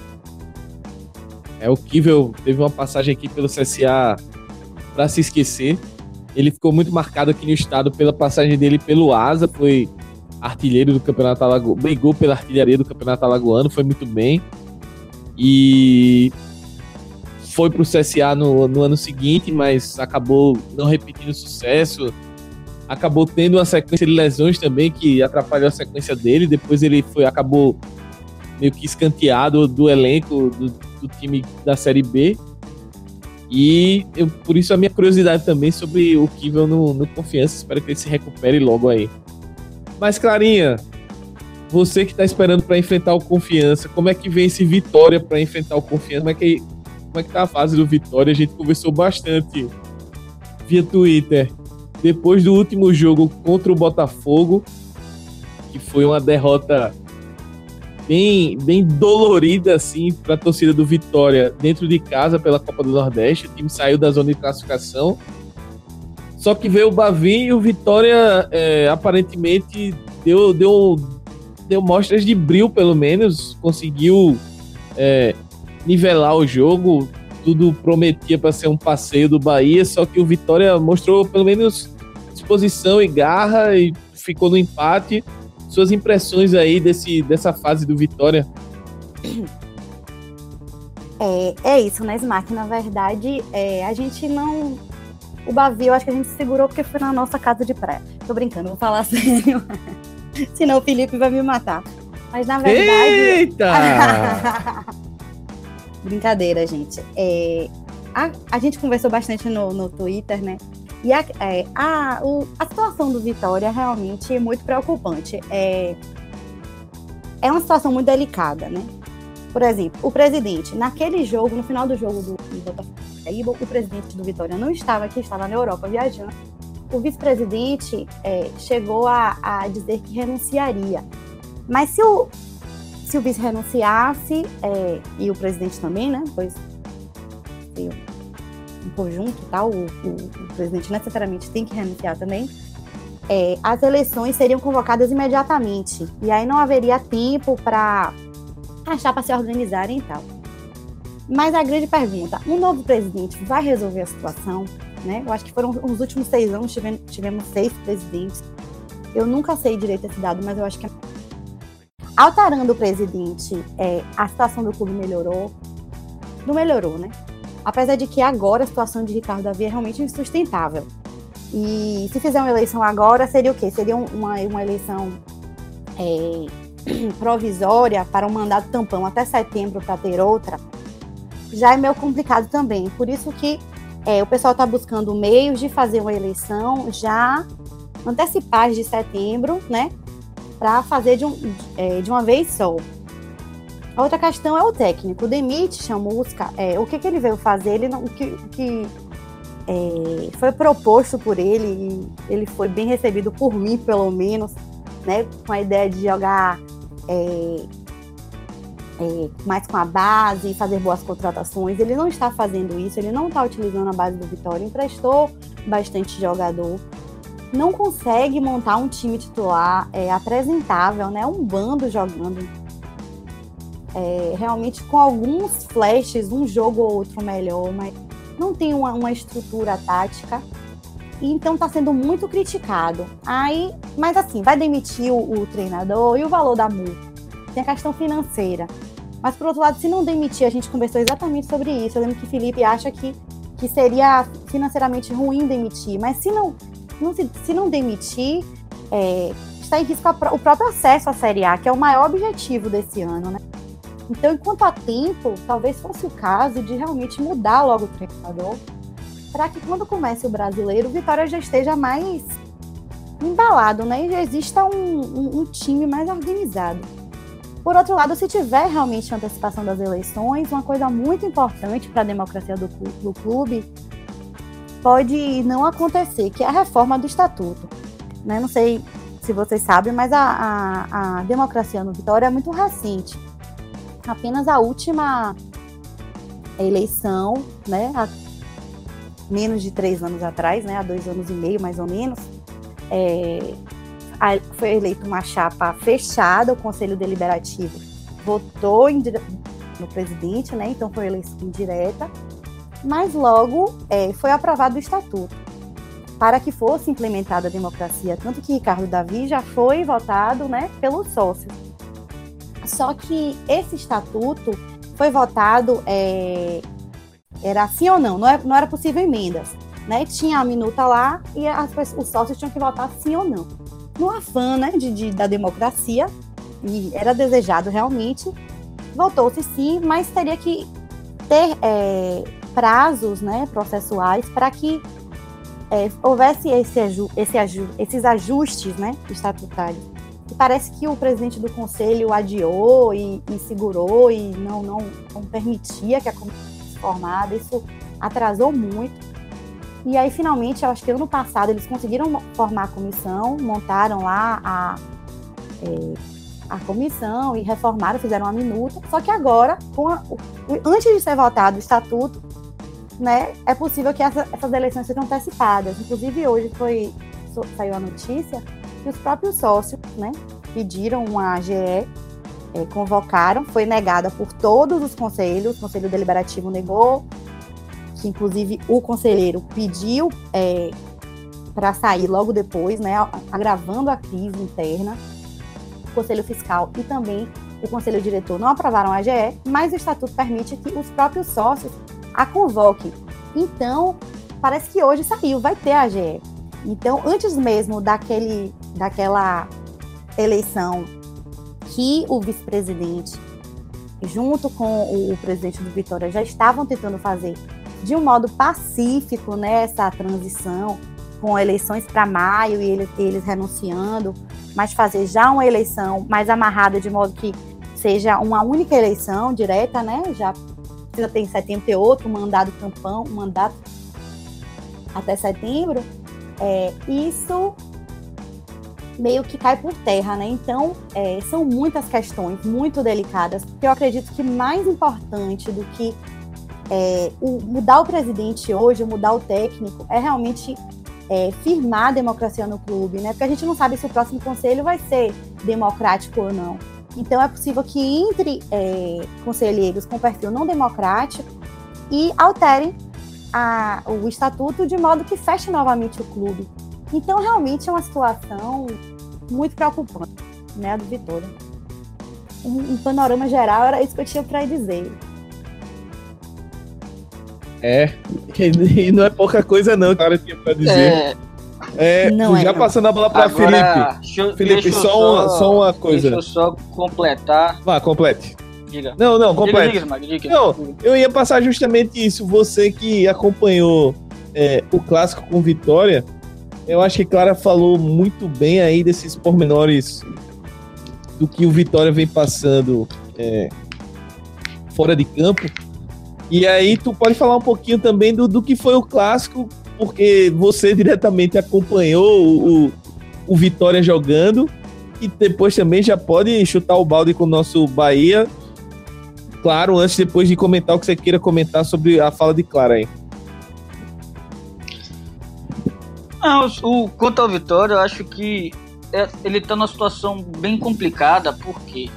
É, o Kivel teve uma passagem aqui pelo CSA para se esquecer. Ele ficou muito marcado aqui no estado pela passagem dele pelo Asa, foi artilheiro do Campeonato Alagoano, brigou pela artilharia do Campeonato Alagoano, foi muito bem. E foi para o CSA no, no ano seguinte, mas acabou não repetindo o sucesso acabou tendo uma sequência de lesões também que atrapalhou a sequência dele. Depois ele foi acabou meio que escanteado do elenco do, do time da Série B. E eu, por isso a minha curiosidade também sobre o Kivel no, no Confiança. Espero que ele se recupere logo aí. Mas, Clarinha, você que está esperando para enfrentar o Confiança, como é que vem esse Vitória para enfrentar o Confiança? Como é que como é que tá a fase do Vitória? A gente conversou bastante via Twitter depois do último jogo contra o Botafogo, que foi uma derrota bem, bem dolorida assim para a torcida do Vitória dentro de casa pela Copa do Nordeste. O time saiu da zona de classificação. Só que veio o Bavi e o Vitória é, aparentemente deu, deu, deu mostras de brilho, pelo menos. Conseguiu é, nivelar o jogo. Tudo prometia para ser um passeio do Bahia, só que o Vitória mostrou pelo menos disposição e garra e ficou no empate suas impressões aí desse, dessa fase do Vitória.
É, é isso, né, Smack? Na verdade, é, a gente não. O Bavi, eu acho que a gente segurou porque foi na nossa casa de praia. Tô brincando, vou falar sério. Senão o Felipe vai me matar. Mas na verdade.
Eita!
Brincadeira, gente. É, a, a gente conversou bastante no, no Twitter, né? E a, é, a, o, a situação do Vitória realmente é muito preocupante. É, é uma situação muito delicada, né? Por exemplo, o presidente, naquele jogo, no final do jogo do, do Botafogo, o presidente do Vitória não estava aqui, estava na Europa viajando. O vice-presidente é, chegou a, a, dizer que renunciaria. Mas se o, se o vice renunciasse, é, e o presidente também, né? Pois em conjunto, tá? O, o, o, presidente necessariamente tem que renunciar também. É, as eleições seriam convocadas imediatamente e aí não haveria tempo para achar para se organizarem e tal. Mas a grande pergunta: um novo presidente vai resolver a situação? Né? Eu acho que foram os últimos seis anos tivemos, tivemos seis presidentes. Eu nunca sei direito esse dado, mas eu acho que alterando o presidente, é, a situação do clube melhorou. Não melhorou, né? Apesar de que agora a situação de Ricardo Davi é realmente insustentável. E se fizer uma eleição agora, seria o quê? Seria uma, uma eleição é, provisória para um mandato tampão até setembro para ter outra. Já é meio complicado também. Por isso que é, o pessoal está buscando meios de fazer uma eleição já antecipar de setembro, né? Para fazer de, um, é, de uma vez só. A outra questão é o técnico. O Demite Chamusca, é, o que, que ele veio fazer, ele não, que, que é, foi proposto por ele, e ele foi bem recebido por mim, pelo menos, né, com a ideia de jogar é, é, mais com a base e fazer boas contratações. Ele não está fazendo isso, ele não está utilizando a base do Vitória, emprestou bastante jogador. Não consegue montar um time titular é, apresentável, né? Um bando jogando é, realmente com alguns flashes, um jogo ou outro melhor, mas não tem uma, uma estrutura tática. E então está sendo muito criticado. Aí, mas assim, vai demitir o, o treinador e o valor da multa. Tem a questão financeira. Mas por outro lado, se não demitir, a gente conversou exatamente sobre isso. Eu lembro que Felipe acha que, que seria financeiramente ruim demitir, mas se não, não se, se não demitir, é, está em risco a, o próprio acesso à Série A, que é o maior objetivo desse ano, né? Então, enquanto há tempo, talvez fosse o caso de realmente mudar logo o treinador, para que quando comece o brasileiro, o Vitória já esteja mais embalado, né? E já exista um, um, um time mais organizado. Por outro lado, se tiver realmente antecipação das eleições, uma coisa muito importante para a democracia do, do clube pode não acontecer, que é a reforma do estatuto. Né? Não sei se vocês sabem, mas a, a, a democracia no Vitória é muito recente apenas a última eleição, né, há menos de três anos atrás, né, há dois anos e meio mais ou menos, é, foi eleita uma chapa fechada, o Conselho Deliberativo votou em, no presidente, né, então foi eleição indireta, mas logo é, foi aprovado o estatuto. Para que fosse implementada a democracia, tanto que Ricardo Davi já foi votado, né, pelos sócios. Só que esse estatuto foi votado, é, era sim ou não, não era, é, não era possível emendas. Né? Tinha a minuta lá e as, os sócios tinham que votar sim ou não. No afã né, de, de da democracia, e era desejado realmente, votou-se sim, mas teria que ter é, prazos né, processuais para que é, houvesse esse, esse, esses ajustes né, estatutários. E parece que o presidente do conselho adiou e, e segurou e não, não, não permitia que a comissão fosse formada. Isso atrasou muito. E aí, finalmente, eu acho que ano passado eles conseguiram formar a comissão, montaram lá a, é, a comissão e reformaram, fizeram uma minuta. Só que agora, a, antes de ser votado o estatuto, né, é possível que essa, essas eleições sejam antecipadas. Inclusive, hoje foi, saiu a notícia que os próprios sócios né, pediram uma AGE, é, convocaram, foi negada por todos os conselhos, o Conselho Deliberativo negou, que inclusive o conselheiro pediu é, para sair logo depois, né, agravando a crise interna. O Conselho Fiscal e também o Conselho Diretor não aprovaram a AGE, mas o Estatuto permite que os próprios sócios a convoquem. Então, parece que hoje saiu, vai ter a AGE. Então, antes mesmo daquele, daquela eleição que o vice-presidente, junto com o, o presidente do Vitória, já estavam tentando fazer de um modo pacífico né, essa transição, com eleições para maio e eles, eles renunciando, mas fazer já uma eleição mais amarrada, de modo que seja uma única eleição direta, né? Já precisa ter em setembro ter outro mandato campão, mandato até setembro. É, isso meio que cai por terra, né? Então, é, são muitas questões muito delicadas, eu acredito que mais importante do que é, o, mudar o presidente hoje, mudar o técnico, é realmente é, firmar a democracia no clube, né? Porque a gente não sabe se o próximo conselho vai ser democrático ou não. Então é possível que entre é, conselheiros com perfil não democrático e alterem a, o estatuto de modo que feche novamente o clube. Então realmente é uma situação muito preocupante, né, do Vitória. Um, um panorama geral era isso que eu tinha para dizer.
É, e não é pouca coisa não, cara, tinha pra dizer. É, é não já é, passando a bola pra Agora, Felipe. Felipe, só, só, uma, só uma coisa.
Deixa eu só completar.
Vá, complete.
Diga.
Não, não, complete. Diga, diga, diga, não, eu ia passar justamente isso. Você que acompanhou é, o clássico com Vitória, eu acho que Clara falou muito bem aí desses pormenores do que o Vitória vem passando é, fora de campo. E aí tu pode falar um pouquinho também do, do que foi o clássico, porque você diretamente acompanhou o, o Vitória jogando e depois também já pode chutar o balde com o nosso Bahia. Claro, antes depois de comentar o que você queira comentar sobre a fala de Clara aí.
Não, o, quanto ao Vitória, eu acho que é, ele está numa situação bem complicada, porque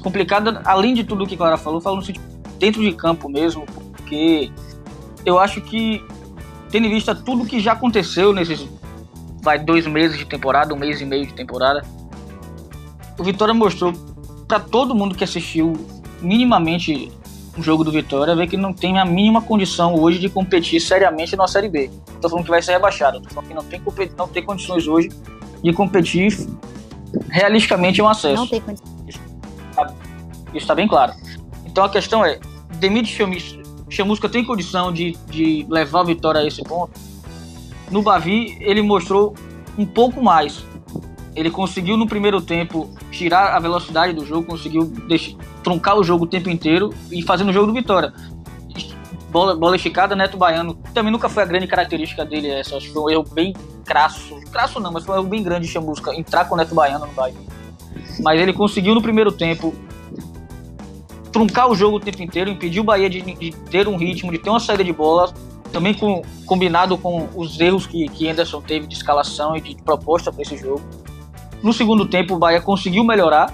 complicada, além de tudo que Clara falou, falando dentro de campo mesmo, porque eu acho que, tendo em vista tudo que já aconteceu nesses vai dois meses de temporada, um mês e meio de temporada, o Vitória mostrou para todo mundo que assistiu minimamente um jogo do Vitória ver que não tem a mínima condição hoje de competir seriamente na Série B. Estou falando que vai ser rebaixado, tô falando que não tem, não tem condições hoje de competir realisticamente em um acesso. Não tem condições. Isso está bem claro. Então a questão é, demite Chamusca tem condição de, de levar a vitória a esse ponto. No Bavi, ele mostrou um pouco mais. Ele conseguiu no primeiro tempo tirar a velocidade do jogo, conseguiu deixar, truncar o jogo o tempo inteiro e fazendo o jogo do Vitória. Bola, bola esticada, Neto Baiano. Também nunca foi a grande característica dele essa. Acho que foi um erro bem crasso. Crasso não, mas foi um erro bem grande de entrar com o Neto Baiano no Bavi. Mas ele conseguiu no primeiro tempo truncar o jogo o tempo inteiro, impedir o Bahia de, de ter um ritmo, de ter uma saída de bola, também com, combinado com os erros que, que Anderson teve de escalação e de proposta para esse jogo. No segundo tempo, o Bahia conseguiu melhorar,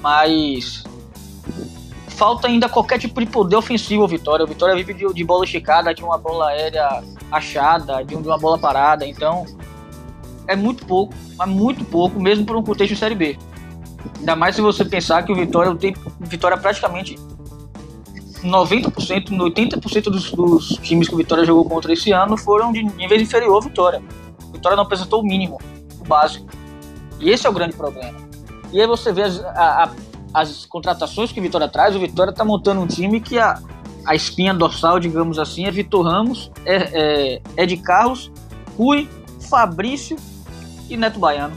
mas falta ainda qualquer tipo de poder ofensivo ao Vitória. O Vitória vive de, de bola esticada, de uma bola aérea achada, de, uma bola parada. Então, é muito pouco, mas muito pouco, mesmo por um contexto de Série B. Ainda mais se você pensar que o Vitória tem Vitória praticamente 90%, 80% dos, dos times que o Vitória jogou contra esse ano foram de nível inferior ao Vitória. O Vitória não apresentou o mínimo, o básico. E esse é o grande problema. E aí você vê a, a, as contratações que o Vitória traz, o Vitória está montando um time que há, a espinha dorsal, digamos assim, é Vitor Ramos, é, é, é de Carlos, Rui, Fabrício e Neto Baiano.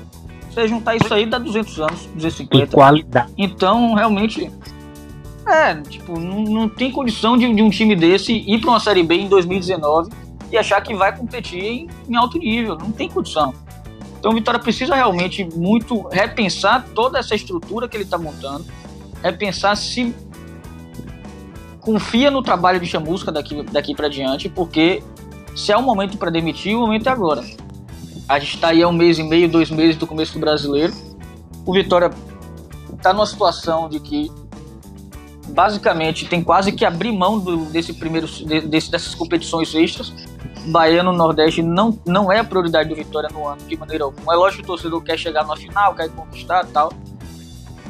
Você juntar isso aí dá 200 anos, 250.
Que qualidade.
Então, realmente, é, tipo, não, não tem condição de, de um time desse ir para uma Série B em 2019 e achar que vai competir em, em alto nível. Não tem condição. Então o Vitória precisa realmente muito repensar toda essa estrutura que ele está montando, repensar se confia no trabalho de Chamusca daqui, daqui para diante, porque se é um momento para demitir, o momento é agora. A gente está aí há um mês e meio, dois meses do começo do brasileiro. O Vitória está numa situação de que basicamente tem quase que abrir mão do, desse primeiro desse, dessas competições extras. Baiano Nordeste não, não é a prioridade do Vitória no ano, de maneira alguma. É lógico que o torcedor quer chegar na final, quer conquistar tal.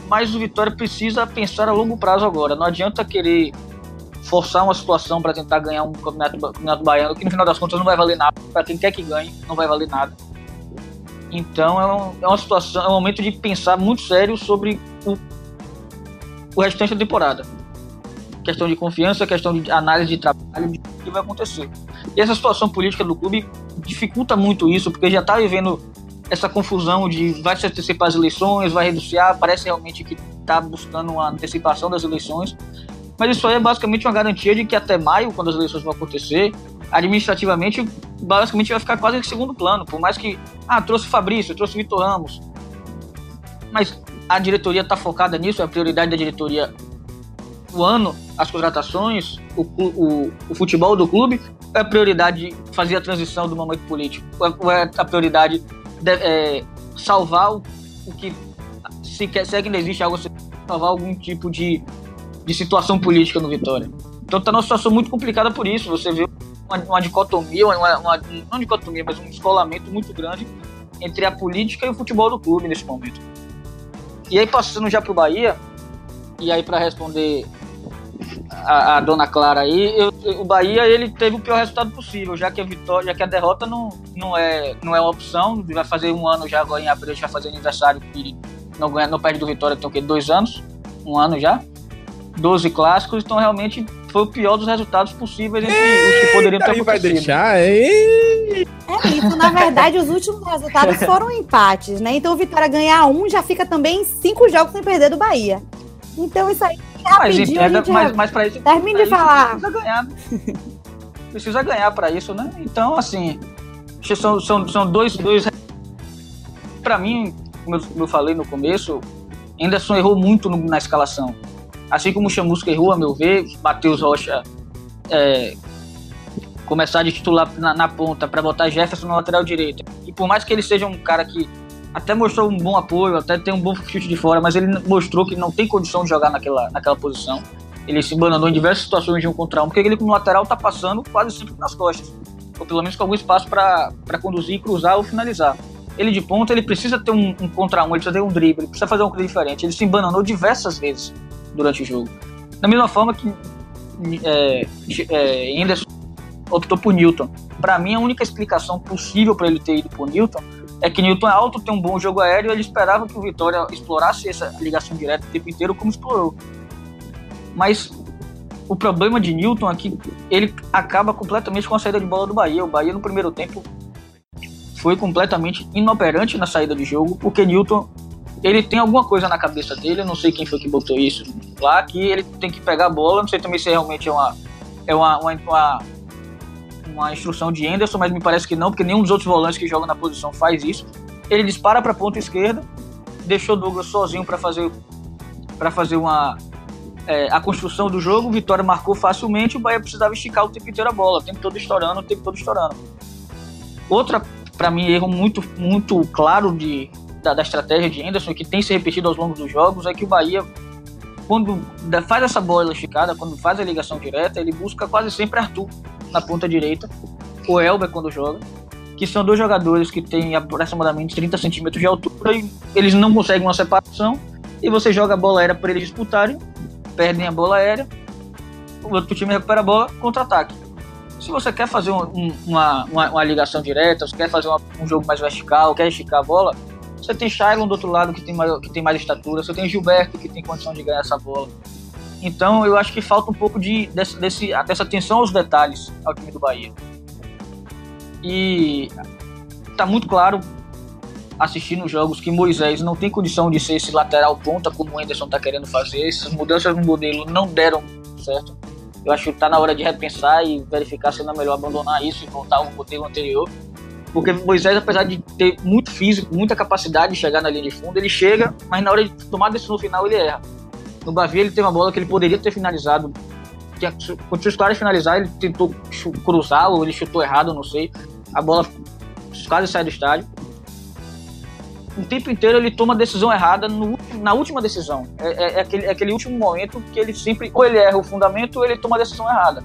Mas o Vitória precisa pensar a longo prazo agora. Não adianta querer forçar uma situação para tentar ganhar um campeonato, campeonato baiano, que no final das contas não vai valer nada. Para quem quer que ganhe, não vai valer nada. Então é, um, é uma situação, é um momento de pensar muito sério sobre o, o restante da temporada. Questão de confiança, questão de análise de trabalho, de o que vai acontecer. E essa situação política do clube dificulta muito isso, porque já está vivendo essa confusão de vai se antecipar as eleições, vai renunciar, parece realmente que está buscando uma antecipação das eleições. Mas isso aí é basicamente uma garantia de que até maio, quando as eleições vão acontecer, administrativamente, basicamente vai ficar quase em segundo plano. Por mais que, ah, trouxe Fabrício, trouxe Vitor Ramos. Mas a diretoria está focada nisso, é a prioridade da diretoria o ano, as contratações, o, o, o futebol do clube, é a prioridade fazer a transição do momento político? Ou é a prioridade de, é, salvar o, o que, se, quer, se é que ainda existe algo, salvar algum tipo de de situação política no Vitória. Então está numa situação muito complicada por isso. Você vê uma, uma dicotomia, uma, uma, não dicotomia, mas um escolamento muito grande entre a política e o futebol do clube nesse momento. E aí passando já para o Bahia, e aí para responder a, a, dona Clara aí, eu, o Bahia ele teve o pior resultado possível, já que a vitória, já que a derrota não, não, é, não é uma opção, vai fazer um ano já agora em abril, já vai fazer aniversário e não ganha, não perde do Vitória tem o quê? Dois anos? Um ano já? 12 clássicos, então realmente foi o pior dos resultados possíveis entre os que poderiam ter acontecido.
vai deixar? É
isso, na verdade, os últimos resultados foram empates, né? Então o Vitória ganhar um já fica também cinco jogos sem perder do Bahia. Então isso aí rapidinho mas,
gente mas, mas para isso
termine de
isso,
falar.
Precisa ganhar. precisa ganhar para isso, né? Então assim, são, são, são dois dois para mim, como eu falei no começo, Anderson errou muito no, na escalação. Assim como o Chamusca errou, a meu ver, Matheus Rocha é, começar de titular na, na ponta para botar Jefferson na lateral direita. E por mais que ele seja um cara que até mostrou um bom apoio, até tem um bom chute de fora, mas ele mostrou que não tem condição de jogar naquela, naquela posição. Ele se bananou em diversas situações de um contra um, porque ele como lateral tá passando quase sempre nas costas. Ou pelo menos com algum espaço para conduzir, cruzar ou finalizar. Ele de ponta, ele precisa ter um, um contra um, ele precisa ter um drible, ele precisa fazer uma coisa diferente. Ele se embananou diversas vezes durante o jogo. Da mesma forma que é, é, optou por Newton. Para mim, a única explicação possível para ele ter ido por Newton é que Newton é alto, tem um bom jogo aéreo ele esperava que o Vitória explorasse essa ligação direta o tempo inteiro, como explorou. Mas o problema de Newton é que ele acaba completamente com a saída de bola do Bahia. O Bahia, no primeiro tempo, foi completamente inoperante na saída de jogo, porque Newton ele tem alguma coisa na cabeça dele, eu não sei quem foi que botou isso lá, que ele tem que pegar a bola, não sei também se realmente é uma, é uma, uma, uma, uma instrução de Anderson, mas me parece que não, porque nenhum dos outros volantes que jogam na posição faz isso. Ele dispara para a ponta esquerda, deixou Douglas sozinho para fazer para fazer uma é, a construção do jogo, Vitória marcou facilmente, o Bahia precisava esticar o tempo inteiro a bola, o tempo todo estourando, o tempo todo estourando. Outra, para mim, erro muito, muito claro de, da, da, estratégia de Anderson, que tem se repetido ao longo dos jogos, é que o Bahia, quando faz essa bola esticada, quando faz a ligação direta, ele busca quase sempre Arthur na ponta direita, o Elber quando joga, que são dois jogadores que têm aproximadamente 30 centímetros de altura e eles não conseguem uma separação, e você joga a bola aérea para eles disputarem, perdem a bola aérea, o outro time recupera a bola, contra-ataque. Se você quer fazer um, uma, uma, uma, ligação direta, você quer fazer uma, um jogo mais vertical, quer esticar a bola, você tem Shailon do outro lado que tem, maior, que tem mais estatura. Você tem Gilberto que tem condição de ganhar essa bola. Então eu acho que falta um pouco de, desse, desse, dessa atenção aos detalhes ao time do Bahia. E tá muito claro assistindo jogos que Moisés não tem condição de ser esse lateral ponta como o Anderson tá querendo fazer. Essas mudanças no modelo não deram certo. Eu acho que tá na hora de repensar e verificar se não é melhor abandonar isso e voltar ao modelo anterior. Porque Moisés, apesar de ter muito físico, muita capacidade de chegar na linha de fundo, ele chega, mas na hora de tomar a decisão final ele erra. No Bavi ele teve uma bola que ele poderia ter finalizado. Que, quando os caras finalizar, ele tentou cruzar ou ele chutou errado, não sei. A bola quase sai do estádio. O tempo inteiro ele toma a decisão errada no, na última decisão. É, é, é, aquele, é aquele último momento que ele sempre, ou ele erra o fundamento, ou ele toma a decisão errada.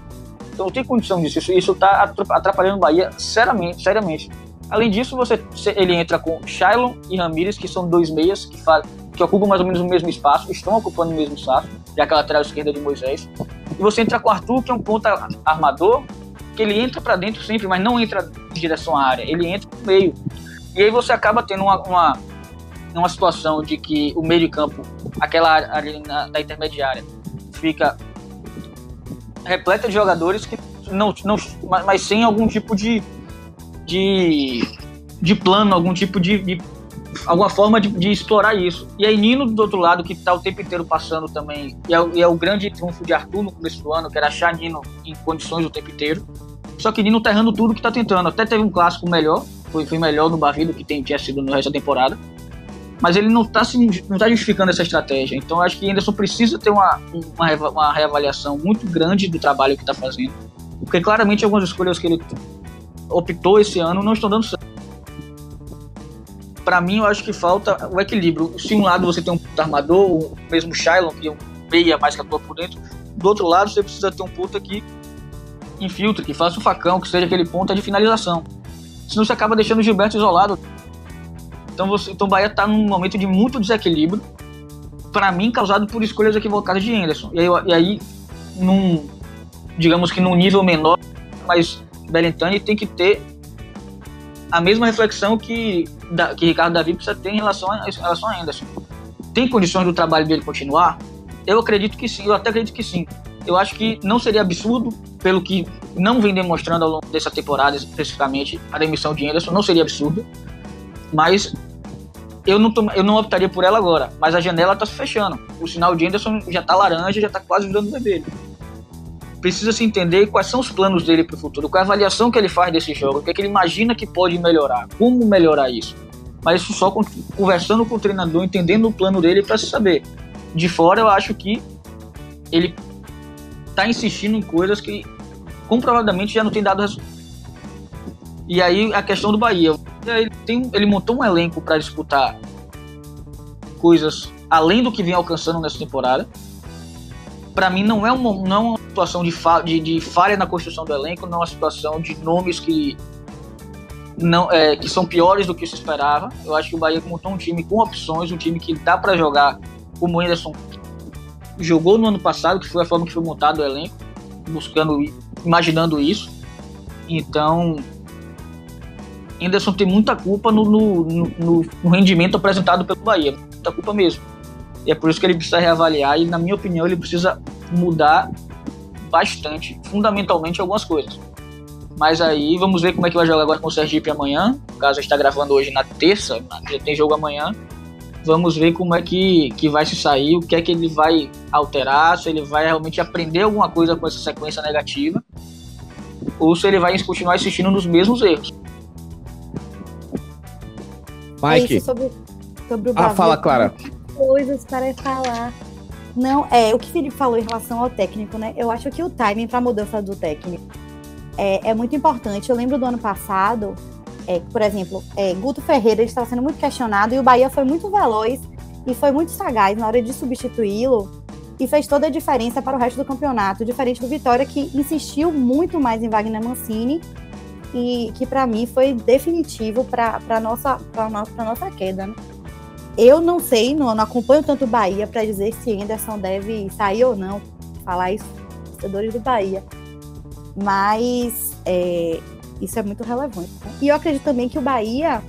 Então não tem condição disso. Isso está atrapalhando o Bahia seriamente, seriamente. Além disso, você, ele entra com Shailon e Ramírez, que são dois meias que, faz, que ocupam mais ou menos o mesmo espaço, estão ocupando o mesmo espaço, já aquela lateral esquerda de Moisés. E você entra com Arthur, que é um ponta armador, que ele entra para dentro sempre, mas não entra em direção à área, ele entra no meio. E aí você acaba tendo uma, uma, uma situação de que o meio de campo, aquela área na, na intermediária, fica repleta de jogadores que não, não mas sem algum tipo de, de, de plano, algum tipo de, de alguma forma de, de, explorar isso. E aí Nino do outro lado, que está o tempo inteiro passando também, e é, e é, o grande triunfo de Arthur no começo do ano, que era achar Nino em condições o tempo inteiro. Só que Nino tá errando tudo que tá tentando. Até teve um clássico melhor, foi, foi melhor no Barrido que tem, tinha sido no resto da temporada. Mas ele não tá, se, não tá justificando essa estratégia. Então acho que Anderson precisa ter uma, uma, uma reavaliação muito grande do trabalho que está fazendo. Porque claramente algumas escolhas que ele optou esse ano não estão dando certo. Para mim, eu acho que falta o equilíbrio. Se um lado você tem um armador, o mesmo Shylon, que é um meia mais que atua por dentro, do outro lado você precisa ter um puta que infiltre, que faça o facão, que seja aquele ponta de finalização. Senão você acaba deixando o Gilberto isolado. Então, você, então o Bahia está num momento de muito desequilíbrio, para mim, causado por escolhas equivocadas de Anderson. E aí, e aí num, digamos que num nível menor, mas Belintani tem que ter a mesma reflexão que, que Ricardo Davi precisa ter em relação a, em relação a. Tem condições do trabalho dele continuar? Eu acredito que sim, eu até acredito que sim. Eu acho que não seria absurdo, pelo que não vem demonstrando ao longo dessa temporada especificamente, a demissão de Anderson não seria absurdo, mas eu não, eu não optaria por ela agora. Mas a janela está se fechando. O sinal de Anderson já está laranja, já está quase virando vermelho precisa se entender quais são os planos dele para o futuro, qual é a avaliação que ele faz desse jogo, o que, é que ele imagina que pode melhorar, como melhorar isso. Mas isso só conversando com o treinador, entendendo o plano dele para se saber. De fora, eu acho que ele está insistindo em coisas que comprovadamente já não tem dado resultado. E aí a questão do Bahia, ele, tem, ele montou um elenco para disputar coisas além do que vem alcançando nessa temporada para mim não é, uma, não é uma situação de, fa de, de, falha na construção do elenco, não é uma situação de nomes que não é, que são piores do que se esperava. Eu acho que o Bahia montou um time com opções, um time que dá para jogar como o Anderson jogou no ano passado, que foi a forma que foi montado o elenco, buscando, imaginando isso. Então, Anderson tem muita culpa no, no, no, no rendimento apresentado pelo Bahia, muita culpa mesmo. E é por isso que ele precisa reavaliar e, na minha opinião, ele precisa mudar bastante, fundamentalmente, algumas coisas. Mas aí vamos ver como é que vai jogar agora com o Sergipe amanhã. No caso, está gravando hoje na terça, já tem jogo amanhã. Vamos ver como é que, que vai se sair, o que é que ele vai alterar, se ele vai realmente aprender alguma coisa com essa sequência negativa, ou se ele vai continuar insistindo nos mesmos erros.
Mike.
Sobre, sobre
ah, fala, Clara
coisas para falar. Não, é, o que o Felipe falou em relação ao técnico, né? Eu acho que o timing para a mudança do técnico é, é, muito importante. Eu lembro do ano passado, é, por exemplo, é, Guto Ferreira estava sendo muito questionado e o Bahia foi muito veloz e foi muito sagaz na hora de substituí-lo e fez toda a diferença para o resto do campeonato, diferente do Vitória, que insistiu muito mais em Wagner Mancini e que para mim foi definitivo para a nossa, nossa, nossa queda. Né? Eu não sei, não, não acompanho tanto o Bahia para dizer se Anderson deve sair ou não. Falar isso, torcedores do Bahia. Mas é, isso é muito relevante. Né? E eu acredito também que o Bahia.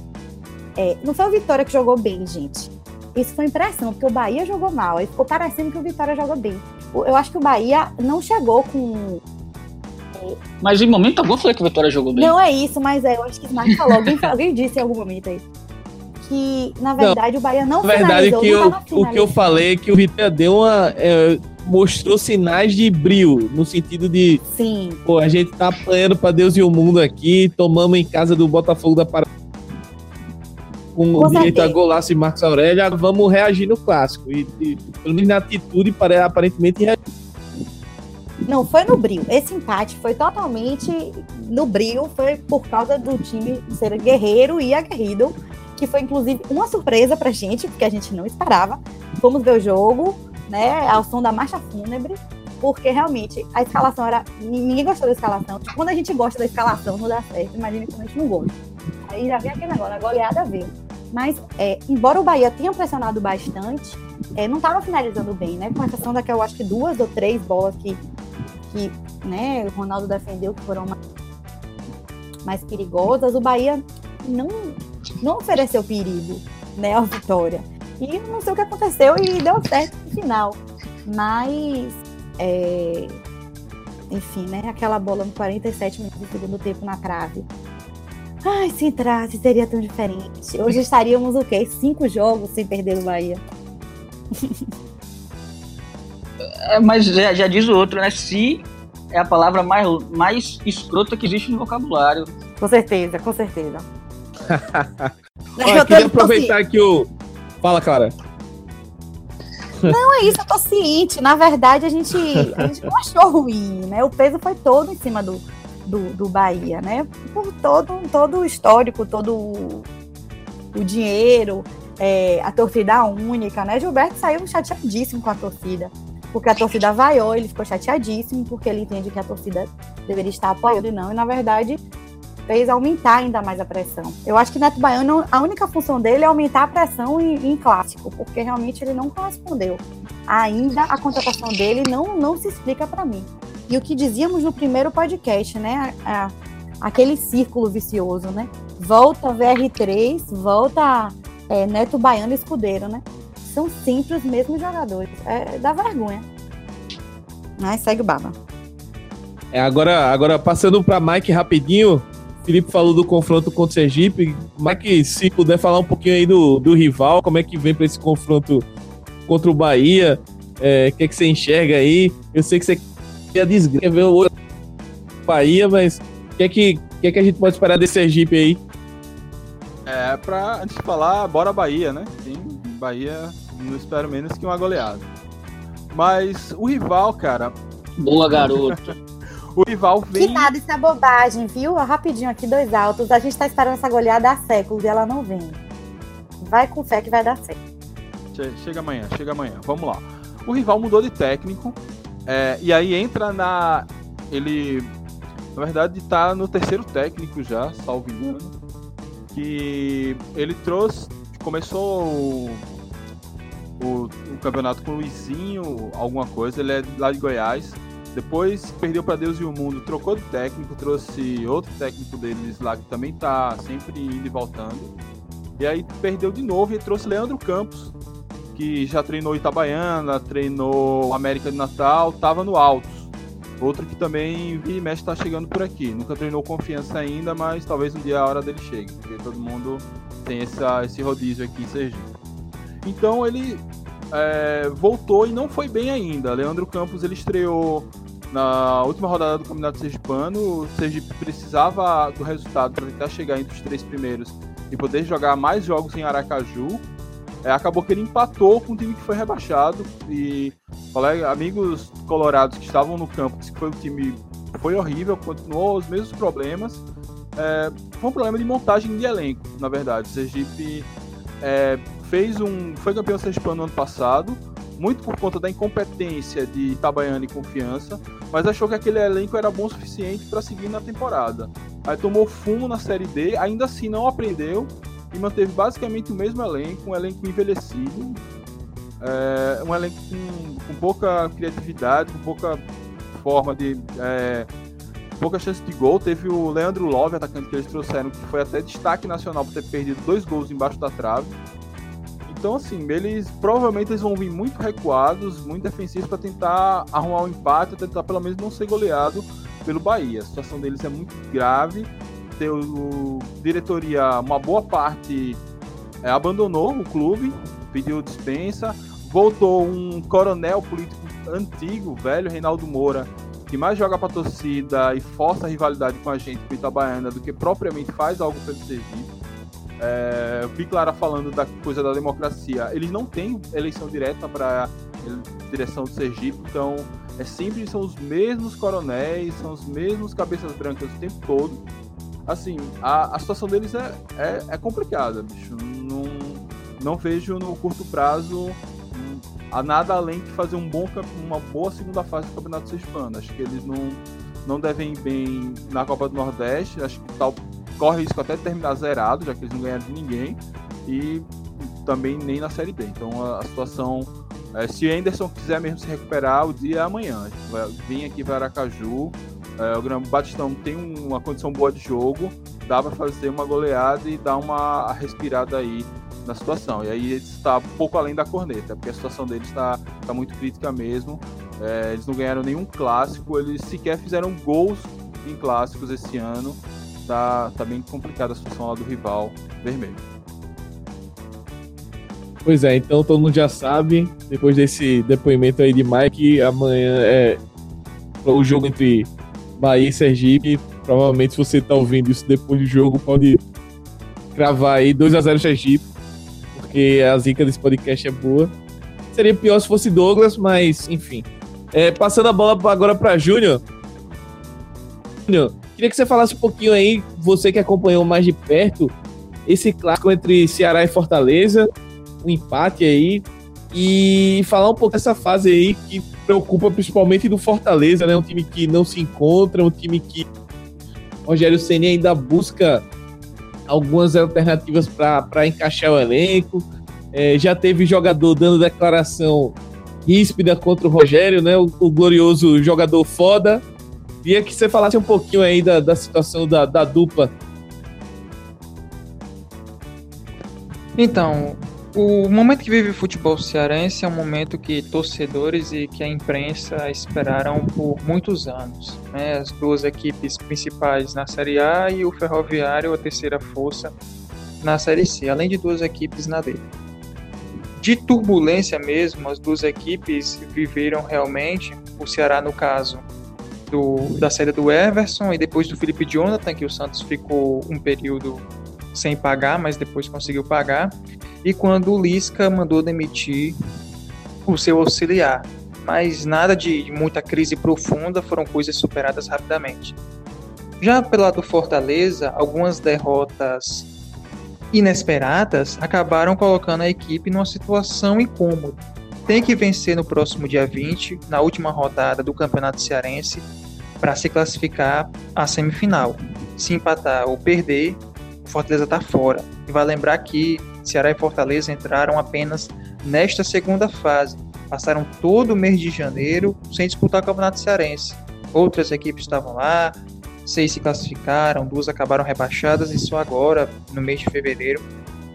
É, não foi o Vitória que jogou bem, gente. Isso foi impressão, porque o Bahia jogou mal. Aí ficou parecendo que o Vitória jogou bem. eu acho que o Bahia não chegou com.
Mas em momento algum foi que o Vitória jogou bem.
Não é isso, mas é, eu acho que o Smart falou. Alguém, alguém disse em algum momento aí. Que, na verdade, não, o Bahia não
Na verdade, que eu, o que eu falei é que o Vitória deu uma. É, mostrou sinais de brilho, no sentido de.
Sim.
Pô, a gente tá apanhando pra Deus e o mundo aqui, tomamos em casa do Botafogo da Paraíba com, com direito a golaço e Marcos Aurélio, vamos reagir no clássico. E, e pelo menos na atitude, aparentemente.
Não, foi no brilho. Esse empate foi totalmente no brilho, foi por causa do time ser guerreiro e aguerrido, que foi inclusive uma surpresa pra gente, porque a gente não esperava. Fomos ver o jogo, né, ao som da marcha fúnebre, porque realmente a escalação era. Ninguém gostou da escalação. Quando a gente gosta da escalação, não dá certo. Imagina quando a gente não gosta. Aí já vem aquele negócio, a goleada veio. Mas, é, embora o Bahia tenha pressionado bastante, é, não estava finalizando bem, né? Com exceção daquela, acho que duas ou três bolas que, que né, o Ronaldo defendeu que foram mais, mais perigosas, o Bahia não, não ofereceu perigo né, ao Vitória. E não sei o que aconteceu e deu certo no final. Mas, é, enfim, né? Aquela bola no 47 minutos do segundo tempo na trave Ai, se entrasse, seria tão diferente. Hoje estaríamos o quê? Cinco jogos sem perder o Bahia.
É, mas já, já, diz o outro, né? Se é a palavra mais, mais escrota que existe no vocabulário.
Com certeza, com certeza.
Olha, eu queria aproveitar que o. Fala, cara.
Não, é isso, eu tô ciente. Na verdade, a gente, a gente não achou ruim, né? O peso foi todo em cima do, do, do Bahia, né? Por todo, todo o histórico, todo o, o dinheiro, é, a torcida única, né? Gilberto saiu chateadíssimo com a torcida, porque a torcida vaiou, ele ficou chateadíssimo, porque ele entende que a torcida deveria estar apoiando e não, e na verdade fez aumentar ainda mais a pressão. Eu acho que Neto Baiano, a única função dele é aumentar a pressão em, em clássico, porque realmente ele não correspondeu. Ainda a contratação dele não, não se explica para mim. E o que dizíamos no primeiro podcast, né? A, aquele círculo vicioso, né? Volta VR3, volta é, Neto Baiano e Escudeiro, né? São sempre os mesmos jogadores. É, dá vergonha. Mas segue o baba.
É, agora, agora passando para Mike rapidinho. Felipe falou do confronto contra o Sergipe. Mike, se puder falar um pouquinho aí do, do rival, como é que vem para esse confronto contra o Bahia? É, o que, é que você enxerga aí? Eu sei que você a desgraça ver o Bahia, mas o que é que, que, é que a gente pode esperar desse Sergipe aí?
É, pra, antes de falar, bora Bahia, né? Sim, Bahia não espero menos que uma goleada. Mas o rival, cara.
Boa, garoto.
o rival vem.
Que nada, isso é bobagem, viu? Rapidinho aqui, dois altos. A gente tá esperando essa goleada há séculos e ela não vem. Vai com fé que vai dar certo.
Chega amanhã, chega amanhã. Vamos lá. O rival mudou de técnico é, e aí entra na. Ele, na verdade, está no terceiro técnico já, salvo engano. Que ele trouxe. Começou o, o, o campeonato com o Luizinho, alguma coisa. Ele é lá de Goiás. Depois perdeu para Deus e o Mundo, trocou de técnico, trouxe outro técnico deles lá que também tá sempre indo e voltando. E aí perdeu de novo e trouxe Leandro Campos, que já treinou Itabaiana, treinou América de Natal, estava no Altos. Outro que também vi mexe está chegando por aqui. Nunca treinou confiança ainda, mas talvez um dia a hora dele chegue, porque todo mundo tem essa, esse rodízio aqui em Sergipe. Então ele é, voltou e não foi bem ainda. Leandro Campos ele estreou na última rodada do Campeonato Sergipano. O Sergipe precisava do resultado para tentar chegar entre os três primeiros e poder jogar mais jogos em Aracaju. É, acabou que ele empatou com o time que foi rebaixado e colega, amigos colorados que estavam no campo que foi um time foi horrível, continuou os mesmos problemas. É, foi um problema de montagem de elenco, na verdade. O Sergipe é, fez um, foi campeão sergipano no ano passado, muito por conta da incompetência de Itabaiana e Confiança, mas achou que aquele elenco era bom o suficiente para seguir na temporada. Aí tomou fumo na Série D, ainda assim não aprendeu e manteve basicamente o mesmo elenco, um elenco envelhecido, é, um elenco com, com, pouca criatividade, com pouca forma de. É, pouca chance de gol. Teve o Leandro Love, atacante que eles trouxeram, que foi até destaque nacional por ter perdido dois gols embaixo da trave. Então, assim, eles provavelmente eles vão vir muito recuados, muito defensivos para tentar arrumar um empate, tentar pelo menos não ser goleado pelo Bahia. A situação deles é muito grave. Tem o, diretoria, uma boa parte é, abandonou o clube, pediu dispensa, voltou um coronel político antigo, velho Reinaldo Moura, que mais joga para torcida e força a rivalidade com a gente, com Itabaiana, do que propriamente faz algo pelo Sergipe. É, eu vi Clara falando da coisa da democracia. Eles não têm eleição direta para direção do Sergipe, então é sempre são os mesmos coronéis, são os mesmos cabeças brancas o tempo todo. Assim, a, a situação deles é, é, é complicada, bicho. Não, não vejo no curto prazo a nada além de fazer um bom, uma boa segunda fase do Campeonato Sergipano. Acho que eles não, não devem ir bem na Copa do Nordeste. Acho que tal, corre risco até de terminar zerado, já que eles não ganharam de ninguém. E também nem na Série B. Então a, a situação. É, se Anderson quiser mesmo se recuperar, o dia é amanhã. Vai vir aqui para Aracaju. É, o Batistão tem uma condição boa de jogo. Dá para fazer uma goleada e dar uma respirada aí na situação. E aí está pouco além da corneta, porque a situação deles está tá muito crítica mesmo. É, eles não ganharam nenhum clássico, eles sequer fizeram gols em clássicos esse ano. Tá, tá bem complicada a situação lá do rival vermelho.
Pois é, então todo mundo já sabe, depois desse depoimento aí de Mike, amanhã é o jogo entre Bahia e Sergipe. Provavelmente, se você tá ouvindo isso depois do jogo, pode cravar aí 2 a 0 Sergipe porque a zica desse podcast é boa. Seria pior se fosse Douglas, mas enfim. É, passando a bola agora para Júnior. Júnior, queria que você falasse um pouquinho aí, você que acompanhou mais de perto, esse clássico entre Ceará e Fortaleza, um empate aí, e falar um pouco dessa fase aí que preocupa principalmente do Fortaleza, né? Um time que não se encontra, um time que Rogério Ceni ainda busca algumas alternativas para encaixar o elenco. É, já teve jogador dando declaração ríspida contra o Rogério, né? O, o, glorioso jogador foda. Queria que você falasse um pouquinho aí da, da situação da, da dupla.
Então, o momento que vive o futebol cearense é um momento que torcedores e que a imprensa esperaram por muitos anos. Né? As duas equipes principais na Série A e o Ferroviário, a terceira força, na Série C, além de duas equipes na D. De turbulência mesmo, as duas equipes viveram realmente, o Ceará no caso, do, da saída do Everson e depois do Felipe Jonathan, que o Santos ficou um período sem pagar, mas depois conseguiu pagar e quando o Lisca mandou demitir o seu auxiliar. Mas nada de muita crise profunda, foram coisas superadas rapidamente. Já pelo lado do Fortaleza, algumas derrotas inesperadas acabaram colocando a equipe numa situação incômoda. Tem que vencer no próximo dia 20, na última rodada do Campeonato Cearense, para se classificar à semifinal. Se empatar ou perder, o Fortaleza está fora. E vai lembrar que Ceará e Fortaleza entraram apenas nesta segunda fase. Passaram todo o mês de janeiro sem disputar o Campeonato Cearense. Outras equipes estavam lá, seis se classificaram, duas acabaram rebaixadas e só agora, no mês de fevereiro,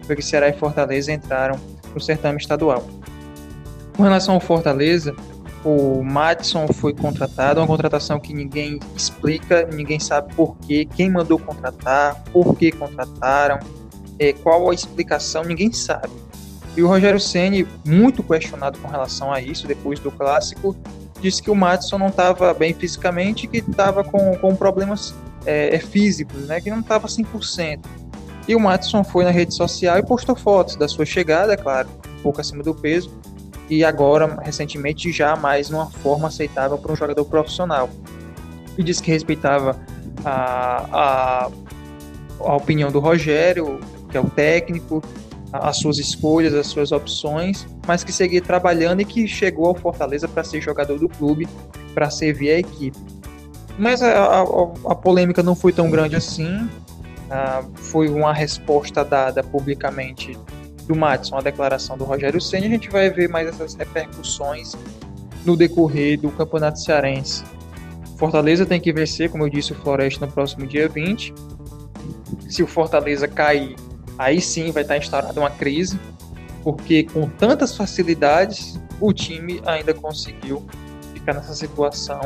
foi que Ceará e Fortaleza entraram no certame estadual. Com relação ao Fortaleza, o Madison foi contratado, uma contratação que ninguém explica, ninguém sabe por quê, quem mandou contratar, por que contrataram, é, qual a explicação, ninguém sabe. E o Rogério Ceni, muito questionado com relação a isso, depois do clássico, disse que o Madison não estava bem fisicamente, que estava com, com problemas é, é físicos, né, que não estava 100%. E o Madison foi na rede social e postou fotos da sua chegada, é claro, um pouco acima do peso, e agora, recentemente, já mais numa forma aceitável para um jogador profissional. E disse que respeitava a, a, a opinião do Rogério, que é o técnico, as suas escolhas, as suas opções, mas que seguia trabalhando e que chegou ao Fortaleza para ser jogador do clube, para servir a equipe. Mas a, a, a, polêmica não foi tão grande assim. Ah, foi uma resposta dada publicamente do Matson, a declaração do Rogério Senna. A gente vai ver mais essas repercussões no decorrer do Campeonato Cearense. Fortaleza tem que vencer, como eu disse, o Floresta no próximo dia 20. Se o Fortaleza cair aí sim vai estar instaurada uma crise. porque com tantas facilidades o time ainda conseguiu ficar nessa situação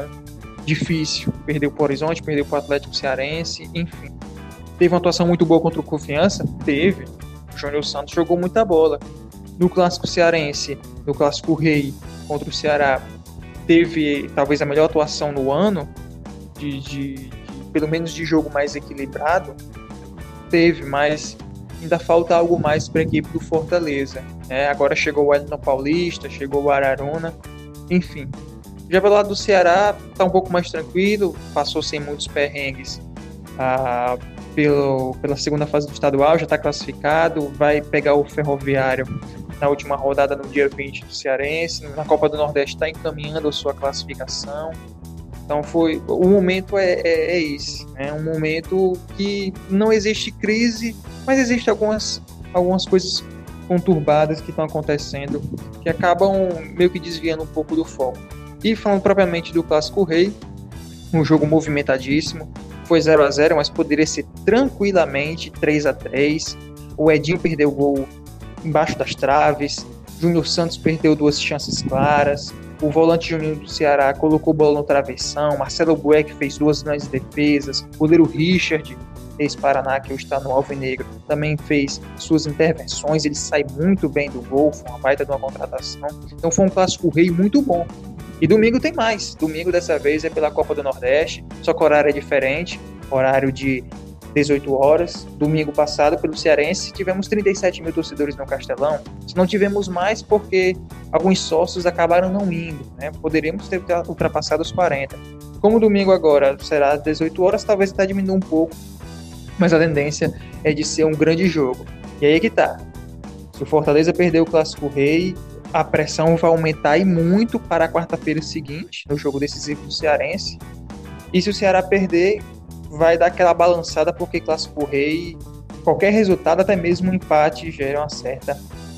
difícil. Perdeu para o Horizonte, perdeu para o Atlético Cearense, enfim. Teve uma atuação muito boa contra o Confiança? Teve. Júnior Santos jogou muita bola. No Clássico Cearense, no Clássico Rei contra o Ceará, teve talvez a melhor atuação no ano, de, de, de pelo menos de jogo mais equilibrado. Teve, mas ainda falta algo mais para a equipe do Fortaleza. É, agora chegou o Wellington Paulista, chegou o Araruna, enfim. Já pelo lado do Ceará, está um pouco mais tranquilo, passou sem muitos perrengues ah, pelo, pela segunda fase do estadual, já está classificado, vai pegar o Ferroviário na última rodada no dia 20 do Cearense, na Copa do Nordeste está encaminhando a sua classificação. Então foi o momento é, é, é esse, é né? um momento que não existe crise, mas existe algumas algumas coisas conturbadas que estão acontecendo que acabam meio que desviando um pouco do foco. E falando propriamente do Clássico Rei, um jogo movimentadíssimo, foi 0 a 0 mas poderia ser tranquilamente 3 a 3 O Edinho perdeu o gol embaixo das traves, Júnior Santos perdeu duas chances claras, o volante Juninho do Ceará colocou bola no travessão, Marcelo Bueck fez duas grandes defesas, o goleiro Richard, ex-Paraná, que hoje está no Alvinegro, também fez suas intervenções, ele sai muito bem do gol, foi uma baita de uma contratação, então foi um clássico rei muito bom. E domingo tem mais. Domingo dessa vez é pela Copa do Nordeste, só que o horário é diferente, horário de 18 horas. Domingo passado, pelo Cearense, tivemos 37 mil torcedores no Castelão. Não tivemos mais porque alguns sócios acabaram não indo. Né? Poderíamos ter ultrapassado os 40. Como domingo agora será 18 horas, talvez até diminua um pouco, mas a tendência é de ser um grande jogo. E aí é que tá. Se o Fortaleza perder o Clássico Rei, a pressão vai aumentar e muito para a quarta-feira seguinte, no jogo decisivo do Cearense. E se o Ceará perder, vai dar aquela balançada, porque Clássico Rei, qualquer resultado, até mesmo um empate, gera uma certa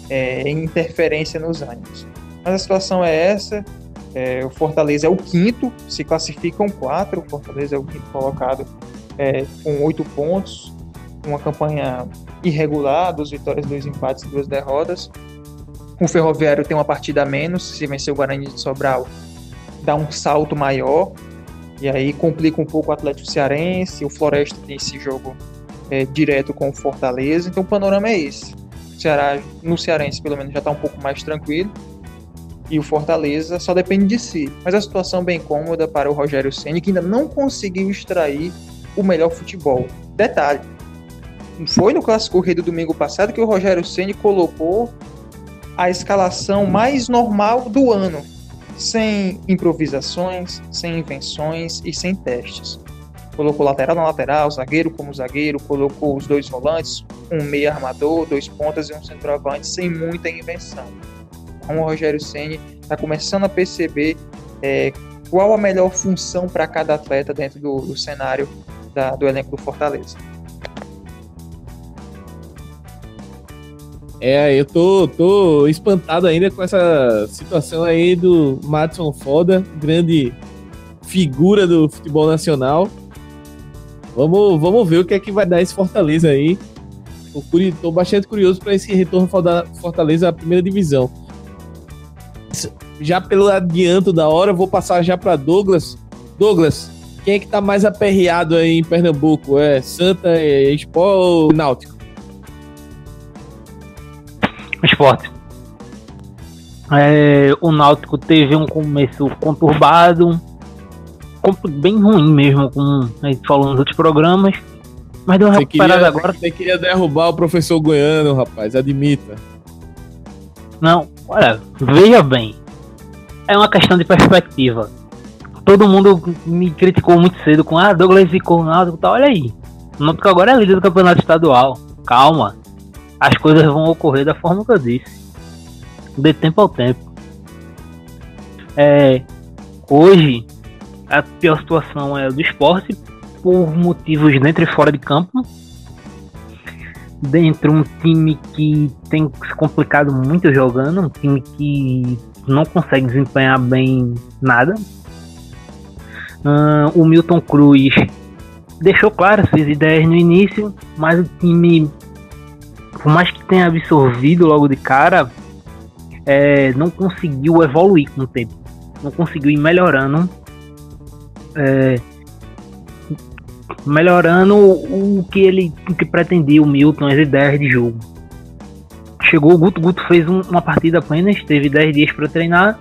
é, interferência nos ânimos. Mas a situação é essa. É, o Fortaleza é o quinto, se classificam quatro. O Fortaleza é o quinto colocado é, com oito pontos, uma campanha irregular, duas vitórias, dois empates, duas derrotas. O Ferroviário tem uma partida a menos, se vencer o Guarani de Sobral, dá um salto maior, e aí complica um pouco o Atlético Cearense, o Floresta tem esse jogo é, direto com o Fortaleza, então o panorama é esse. O Ceará, no Cearense, pelo menos, já está um pouco mais tranquilo, e o Fortaleza só depende de si. Mas a situação bem cômoda para o Rogério Ceni, que ainda não conseguiu extrair o melhor futebol. Detalhe, foi no Clássico Corrido domingo passado que o Rogério Ceni colocou a escalação mais normal do ano, sem improvisações, sem invenções e sem testes. Colocou lateral na lateral, zagueiro como zagueiro, colocou os dois volantes, um meio armador, dois pontas e um centroavante, sem muita invenção. Então o Rogério Ceni está começando a perceber é, qual a melhor função para cada atleta dentro do, do cenário da, do elenco do Fortaleza.
É, eu tô, tô espantado ainda com essa situação aí do Madison Foda, grande figura do futebol nacional. Vamos, vamos ver o que é que vai dar esse Fortaleza aí. Tô, tô bastante curioso para esse retorno Fortaleza à primeira divisão. Já pelo adianto da hora, vou passar já para Douglas. Douglas, quem é que tá mais aperreado aí em Pernambuco? É Santa, é Expo ou Náutico?
Esporte. É, o Náutico teve um começo conturbado, bem ruim mesmo, como a gente falou nos outros programas. Mas deu uma você recuperada
queria,
agora.
Você queria derrubar o professor Goiano, rapaz, admita.
Não, olha, veja bem. É uma questão de perspectiva. Todo mundo me criticou muito cedo com ah, Douglas ficou no Náutico, tá, olha aí. O Náutico agora é líder do campeonato estadual. Calma as coisas vão ocorrer da forma que eu disse. De tempo ao tempo. É, hoje, a pior situação é do esporte, por motivos dentro e fora de campo. Dentro um time que tem se complicado muito jogando, um time que não consegue desempenhar bem nada. Uh, o Milton Cruz deixou claro suas ideias no início, mas o time por mais que tenha absorvido logo de cara, é, não conseguiu evoluir com o tempo. Não conseguiu ir melhorando. É, melhorando o que ele o que pretendia, o Milton, as ideias de jogo. Chegou o Guto, Guto fez um, uma partida apenas, teve 10 dias para treinar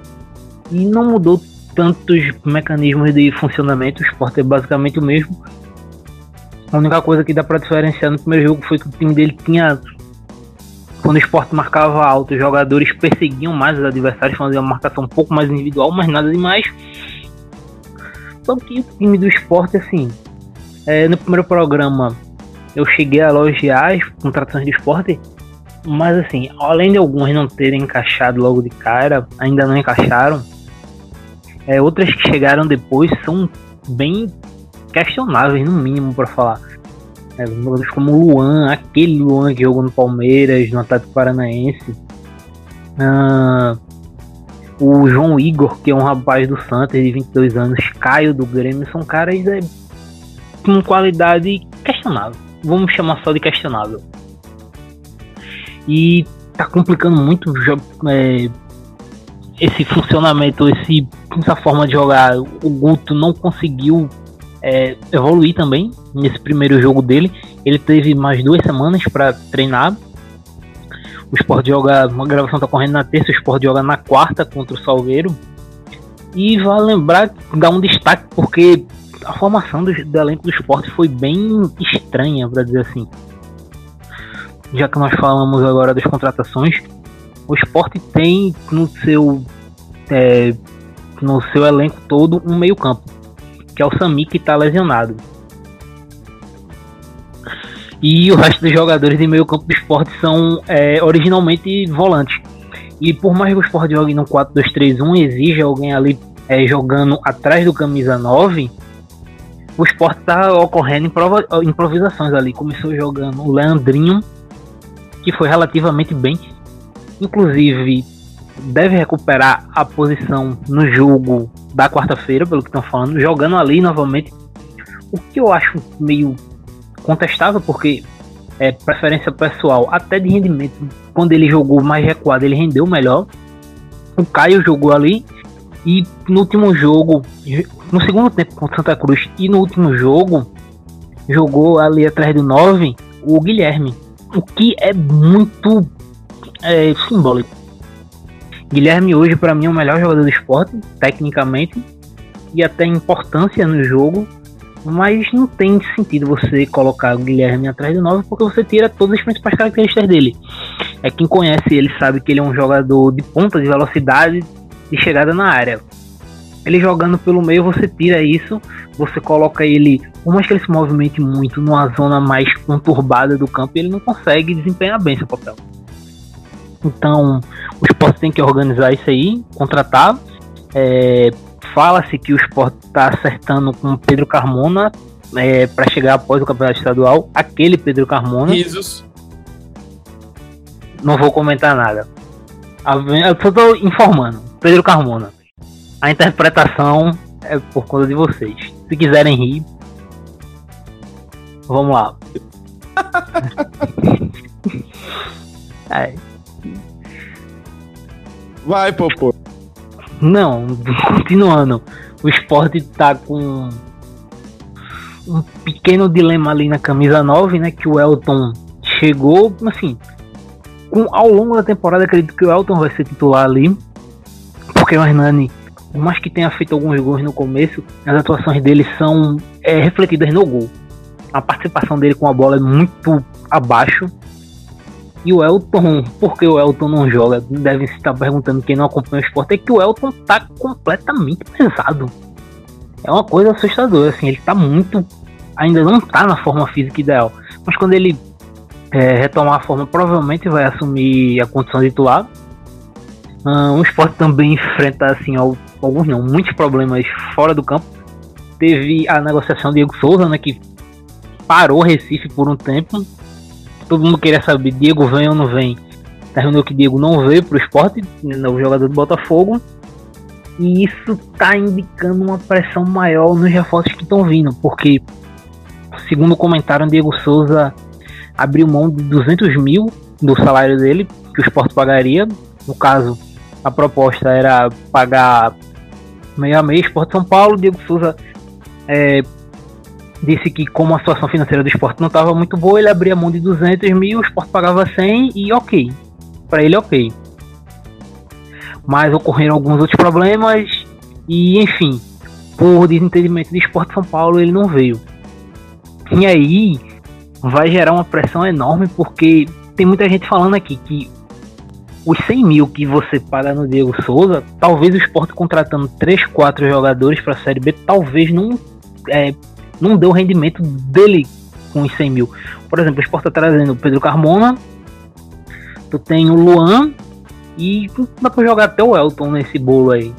e não mudou tantos mecanismos de funcionamento, o esporte é basicamente o mesmo. A única coisa que dá para diferenciar no primeiro jogo foi que o time dele tinha. Quando o esporte marcava alto, os jogadores perseguiam mais os adversários, faziam uma marcação um pouco mais individual, mas nada demais. Só que o time do esporte, assim, é, no primeiro programa eu cheguei a elogiar as contratações do esporte, mas assim, além de algumas não terem encaixado logo de cara, ainda não encaixaram, é, outras que chegaram depois são bem questionáveis, no mínimo, para falar. É, como o Luan, aquele Luan que jogou no Palmeiras, no Atlético Paranaense. Ah, o João Igor, que é um rapaz do Santos de 22 anos, Caio do Grêmio, são caras é, com qualidade questionável. Vamos chamar só de questionável. E tá complicando muito é, esse funcionamento, esse, essa forma de jogar. O Guto não conseguiu é, evoluir também nesse primeiro jogo dele. Ele teve mais duas semanas para treinar. O Sport joga, uma gravação tá correndo na terça, o Sport joga na quarta contra o Salgueiro. E vale lembrar, dar um destaque, porque a formação do, do elenco do esporte foi bem estranha, para dizer assim. Já que nós falamos agora das contratações, o esporte tem no seu é, no seu elenco todo um meio campo, que é o Sami que está lesionado. E o resto dos jogadores de meio campo do esporte são é, originalmente volantes. E por mais que o esporte jogue no 4-2-3-1, exige alguém ali é, jogando atrás do camisa 9, o esporte tá ocorrendo improvisações ali. Começou jogando o Leandrinho, que foi relativamente bem. Inclusive, deve recuperar a posição no jogo da quarta-feira, pelo que estão falando, jogando ali novamente. O que eu acho meio contestável, porque é preferência pessoal, até de rendimento. Quando ele jogou mais recuado, ele rendeu melhor. O Caio jogou ali e no último jogo, no segundo tempo contra Santa Cruz e no último jogo, jogou ali atrás do 9 o Guilherme. O que é muito é, simbólico. Guilherme hoje para mim é o melhor jogador do esporte, tecnicamente, e até importância no jogo. Mas não tem sentido você colocar o Guilherme atrás do 9 porque você tira todas as principais características dele. É quem conhece ele sabe que ele é um jogador de ponta, de velocidade, de chegada na área. Ele jogando pelo meio, você tira isso, você coloca ele, por mais que ele se movimente muito numa zona mais conturbada do campo, ele não consegue desempenhar bem seu papel. Então, o esporte tem que organizar isso aí, contratar. É, Fala-se que o esporte está acertando com o Pedro Carmona é, para chegar após o campeonato estadual. Aquele Pedro Carmona.
Jesus.
Não vou comentar nada. Eu só estou informando. Pedro Carmona. A interpretação é por conta de vocês. Se quiserem rir, vamos lá.
é. Vai, Popô.
Não, continuando. O esporte tá com um pequeno dilema ali na camisa 9, né? Que o Elton chegou, assim, com, ao longo da temporada acredito que o Elton vai ser titular ali porque o Hernani, por mais que tenha feito alguns gols no começo, as atuações dele são é, refletidas no gol. A participação dele com a bola é muito abaixo. E o Elton, por que o Elton não joga? Devem se estar perguntando quem não acompanha o esporte, é que o Elton tá completamente pesado. É uma coisa assustadora, assim, ele tá muito. Ainda não tá na forma física ideal. Mas quando ele é, retomar a forma, provavelmente vai assumir a condição de titular. Uh, o esporte também enfrenta assim alguns não, muitos problemas fora do campo. Teve a negociação de Diego Souza, né, que parou Recife por um tempo. Todo mundo queria saber, Diego vem ou não vem. Terminou que Diego não veio para o esporte, né, o jogador do Botafogo. E isso está indicando uma pressão maior nos reforços que estão vindo, porque, segundo comentaram, Diego Souza abriu mão de 200 mil do salário dele, que o esporte pagaria. No caso, a proposta era pagar meio a meio, Esporte São Paulo, Diego Souza é, disse que como a situação financeira do esporte não estava muito boa, ele abria mão de 200 mil, o esporte pagava 100 e ok. Para ele, ok. Mas ocorreram alguns outros problemas e, enfim, por desentendimento do esporte São Paulo, ele não veio. E aí vai gerar uma pressão enorme porque tem muita gente falando aqui que os 100 mil que você paga no Diego Souza, talvez o esporte contratando 3, 4 jogadores para a Série B, talvez não é, não deu o rendimento dele com os 100 mil. Por exemplo, o Sport tá trazendo o Pedro Carmona, tu tem o Luan e dá pra jogar até o Elton nesse bolo aí.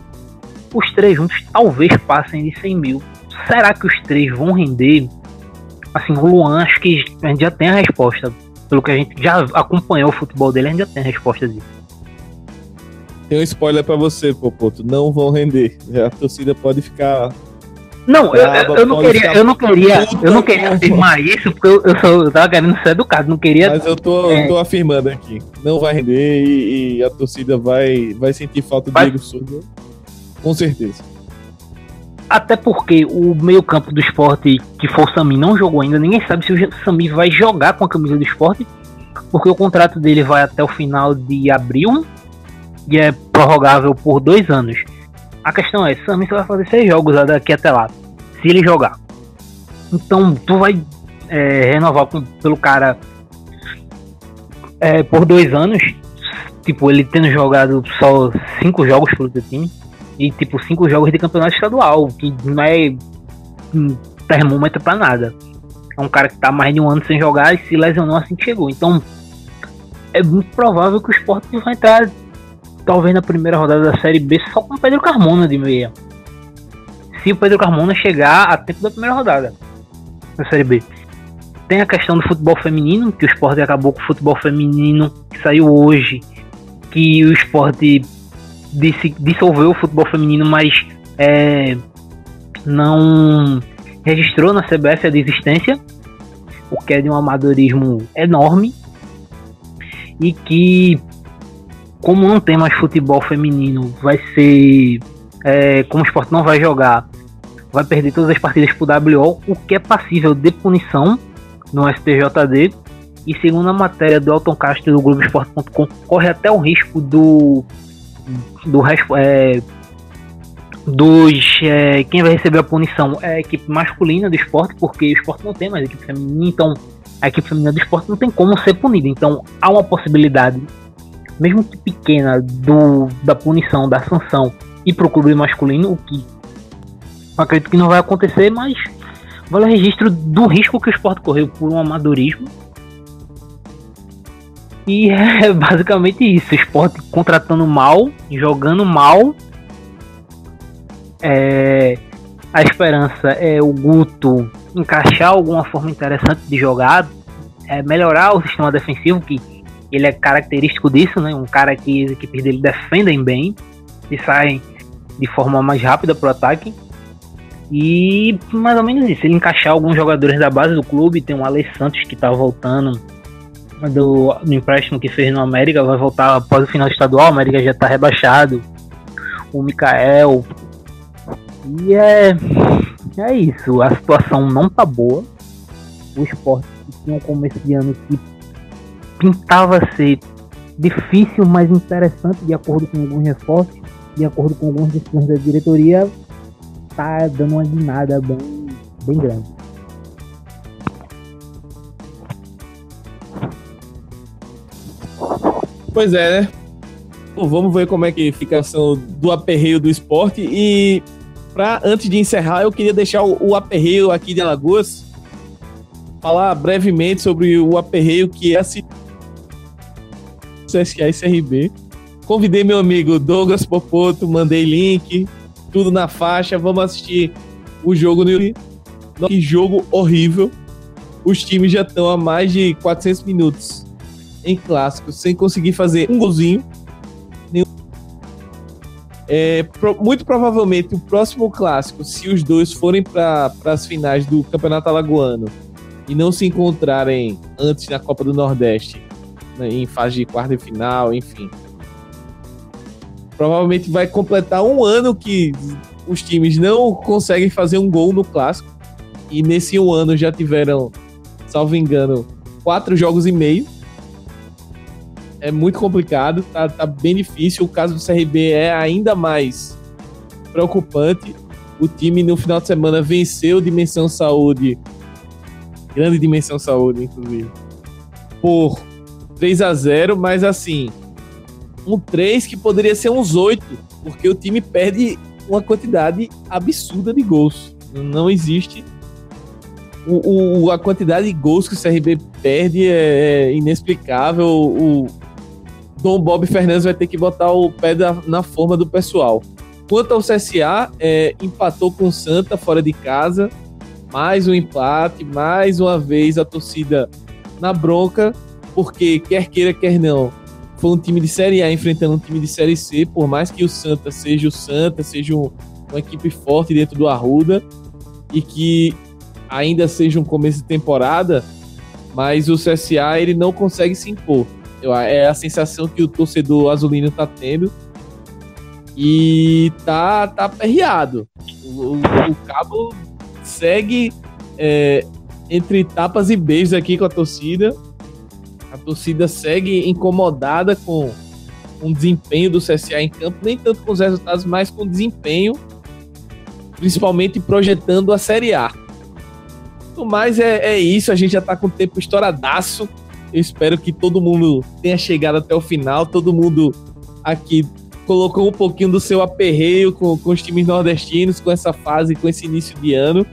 Os três juntos talvez passem de 100 mil. Será que os três vão render? Assim, o Luan, acho que a gente já tem a resposta. Pelo que a gente já acompanhou o futebol dele, a gente já tem a resposta disso.
Tem um spoiler para você, Popoto. Não vão render. A torcida pode ficar
não, eu, eu, eu, não queria, eu não queria, eu não queria afirmar isso, porque eu, eu, sou, eu tava querendo ser educado, não queria.
Mas eu tô, é... tô afirmando aqui. Não vai render e, e, a torcida vai, vai sentir falta do vai... Diego Souza. Com certeza.
Até porque o meio-campo do esporte, que for o Sami, não jogou ainda. Ninguém sabe se o Sami vai jogar com a camisa do esporte, porque o contrato dele vai até o final de abril e é prorrogável por dois anos. A questão é, Sami só vai fazer seis jogos daqui até lá se ele jogar. Então tu vai é, renovar com, pelo cara é, por dois anos, tipo, ele tendo jogado só cinco jogos pelo teu time, e tipo, cinco jogos de campeonato estadual, que não é termômetro pra nada. É um cara que tá mais de um ano sem jogar e se lesionou assim que chegou. Então, é muito provável que o Sport vai entrar, talvez na primeira rodada da Série B, só com o Pedro Carmona de meia se o Pedro Carmona chegar a tempo da primeira rodada na Série B. Tem a questão do futebol feminino, que o esporte acabou com o futebol feminino que saiu hoje, que o esporte dissolveu o futebol feminino, mas é, não registrou na CBF a desistência, o que é de um amadorismo enorme, e que, como não tem mais futebol feminino, vai ser é, como o esporte não vai jogar, vai perder todas as partidas pro WO, o que é passível de punição no STJD. E segundo a matéria do Elton Castro do Globoesporte.com, corre até o risco do. do é, dos. É, quem vai receber a punição é a equipe masculina do esporte, porque o esporte não tem mais equipe feminina, então a equipe feminina do esporte não tem como ser punida. Então há uma possibilidade, mesmo que pequena, do, da punição, da sanção e pro clube masculino, o que acredito que não vai acontecer, mas vale o registro do risco que o esporte correu por um amadorismo. E é basicamente isso, o esporte contratando mal, jogando mal. É, a esperança é o Guto encaixar alguma forma interessante de jogar, é melhorar o sistema defensivo, que ele é característico disso, né? Um cara que as equipes dele defendem bem e saem de forma mais rápida para o ataque. E mais ou menos isso. Ele encaixar alguns jogadores da base do clube, tem o Ale Santos que tá voltando do, do empréstimo que fez no América, vai voltar após o final estadual, o América já tá rebaixado. O Mikael. E é, é isso. A situação não tá boa. O esporte que tinha um começo de ano que pintava ser difícil, mas interessante de acordo com alguns reforços de acordo com algumas decisões da diretoria, tá dando uma guinada bem, bem grande.
Pois é, né? vamos ver como é que fica a questão do aperreio do esporte. E para antes de encerrar, eu queria deixar o, o aperreio aqui de Alagoas falar brevemente sobre o aperreio que é a CSA e CRB Convidei meu amigo Douglas Popoto, mandei link, tudo na faixa. Vamos assistir o jogo no YouTube. Que jogo horrível. Os times já estão há mais de 400 minutos em clássicos, sem conseguir fazer um golzinho. É, pro, muito provavelmente o próximo clássico, se os dois forem para as finais do Campeonato Alagoano e não se encontrarem antes na Copa do Nordeste, né, em fase de quarta e final, enfim. Provavelmente vai completar um ano que os times não conseguem fazer um gol no clássico. E nesse um ano já tiveram, salvo engano, quatro jogos e meio. É muito complicado, tá, tá bem difícil. O caso do CRB é ainda mais preocupante. O time no final de semana venceu Dimensão Saúde, grande Dimensão Saúde, inclusive, por 3 a 0 mas assim, um 3 que poderia ser uns 8, porque o time perde uma quantidade absurda de gols. Não existe. O, o, a quantidade de gols que o CRB perde é, é inexplicável. O Dom Bob Fernandes vai ter que botar o pé da, na forma do pessoal. Quanto ao CSA, é, empatou com o Santa fora de casa. Mais um empate, mais uma vez a torcida na bronca, porque quer queira, quer não, foi um time de Série A enfrentando um time de Série C, por mais que o Santa seja o Santa, seja um, uma equipe forte dentro do Arruda e que ainda seja um começo de temporada, mas o CSA ele não consegue se impor. É a sensação que o torcedor azulino tá tendo e tá, tá aperreado. O, o, Cabo segue é, entre tapas e beijos aqui com a torcida a torcida segue incomodada com o desempenho do CSA em campo, nem tanto com os resultados, mas com o desempenho, principalmente projetando a Série A. Mas é, é isso, a gente já está com o tempo estouradaço. Eu espero que todo mundo tenha chegado até o final, todo mundo aqui colocou um pouquinho do seu aperreio com, com os times nordestinos, com essa fase, com esse início de ano.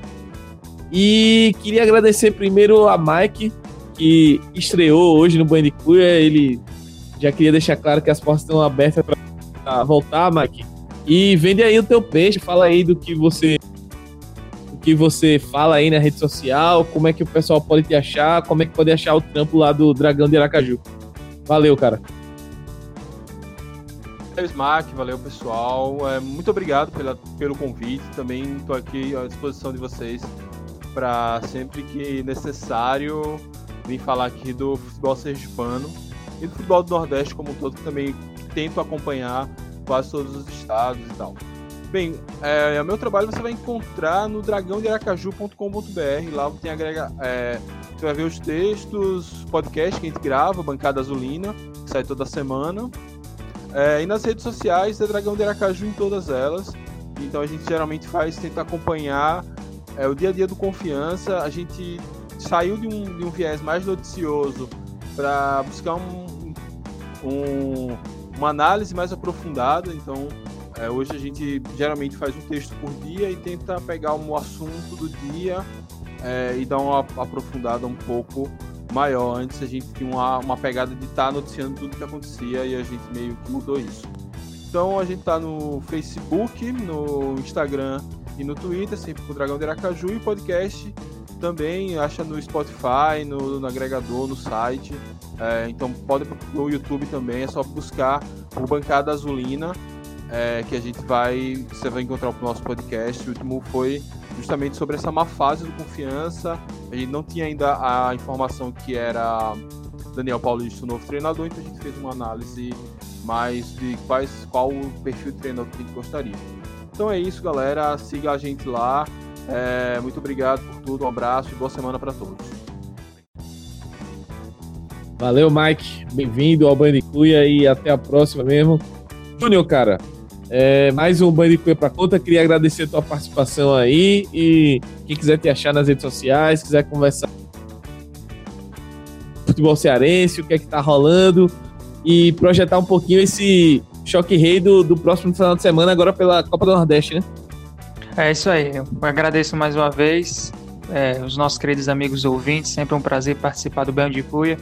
E queria agradecer primeiro a Mike que estreou hoje no Bandicoot, ele já queria deixar claro que as portas estão abertas para voltar, Mike. E vende aí o teu peixe, fala aí do que você do que você fala aí na rede social, como é que o pessoal pode te achar, como é que pode achar o trampo lá do Dragão de Aracaju. Valeu, cara.
Valeu, Smack, valeu pessoal. É, muito obrigado pela, pelo convite. Também estou aqui à disposição de vocês para sempre que necessário vim falar aqui do futebol sergipano e do futebol do Nordeste como um todo, que também tento acompanhar quase todos os estados e tal. Bem, é, o meu trabalho você vai encontrar no dragãodearacaju.com.br. Lá tem agrega, é, você vai ver os textos, podcast que a gente grava, Bancada Azulina, que sai toda semana. É, e nas redes sociais é Dragão de Aracaju em todas elas. Então a gente geralmente faz, tenta acompanhar é, o dia a dia do Confiança. A gente saiu de um, de um viés mais noticioso para buscar um, um, uma análise mais aprofundada. Então, é, hoje a gente geralmente faz um texto por dia e tenta pegar um assunto do dia é, e dar uma aprofundada um pouco maior. Antes a gente tinha uma, uma pegada de estar tá noticiando tudo que acontecia e a gente meio que mudou isso. Então a gente está no Facebook, no Instagram e no Twitter, sempre com o Dragão de Aracaju e podcast também acha no Spotify, no, no agregador, no site. É, então pode no YouTube também, é só buscar o Bancada Azulina, é, que a gente vai. Você vai encontrar o nosso podcast. O último foi justamente sobre essa má fase do confiança. A gente não tinha ainda a informação que era Daniel Paulista, o novo treinador, então a gente fez uma análise mais de quais, qual o perfil de treinador que a gente gostaria. Então é isso, galera. Siga a gente lá. É, muito obrigado por tudo, um abraço e boa semana para todos.
Valeu, Mike. Bem-vindo ao Bandicuia e até a próxima mesmo. Júnior, cara, é, mais um Bandicuia para conta. Queria agradecer a tua participação aí e quem quiser te achar nas redes sociais, quiser conversar futebol cearense, o que é que tá rolando e projetar um pouquinho esse choque rei do, do próximo final de semana agora pela Copa do Nordeste, né?
É isso aí. Eu agradeço mais uma vez é, os nossos queridos amigos ouvintes. Sempre um prazer participar do Bem de Cuia.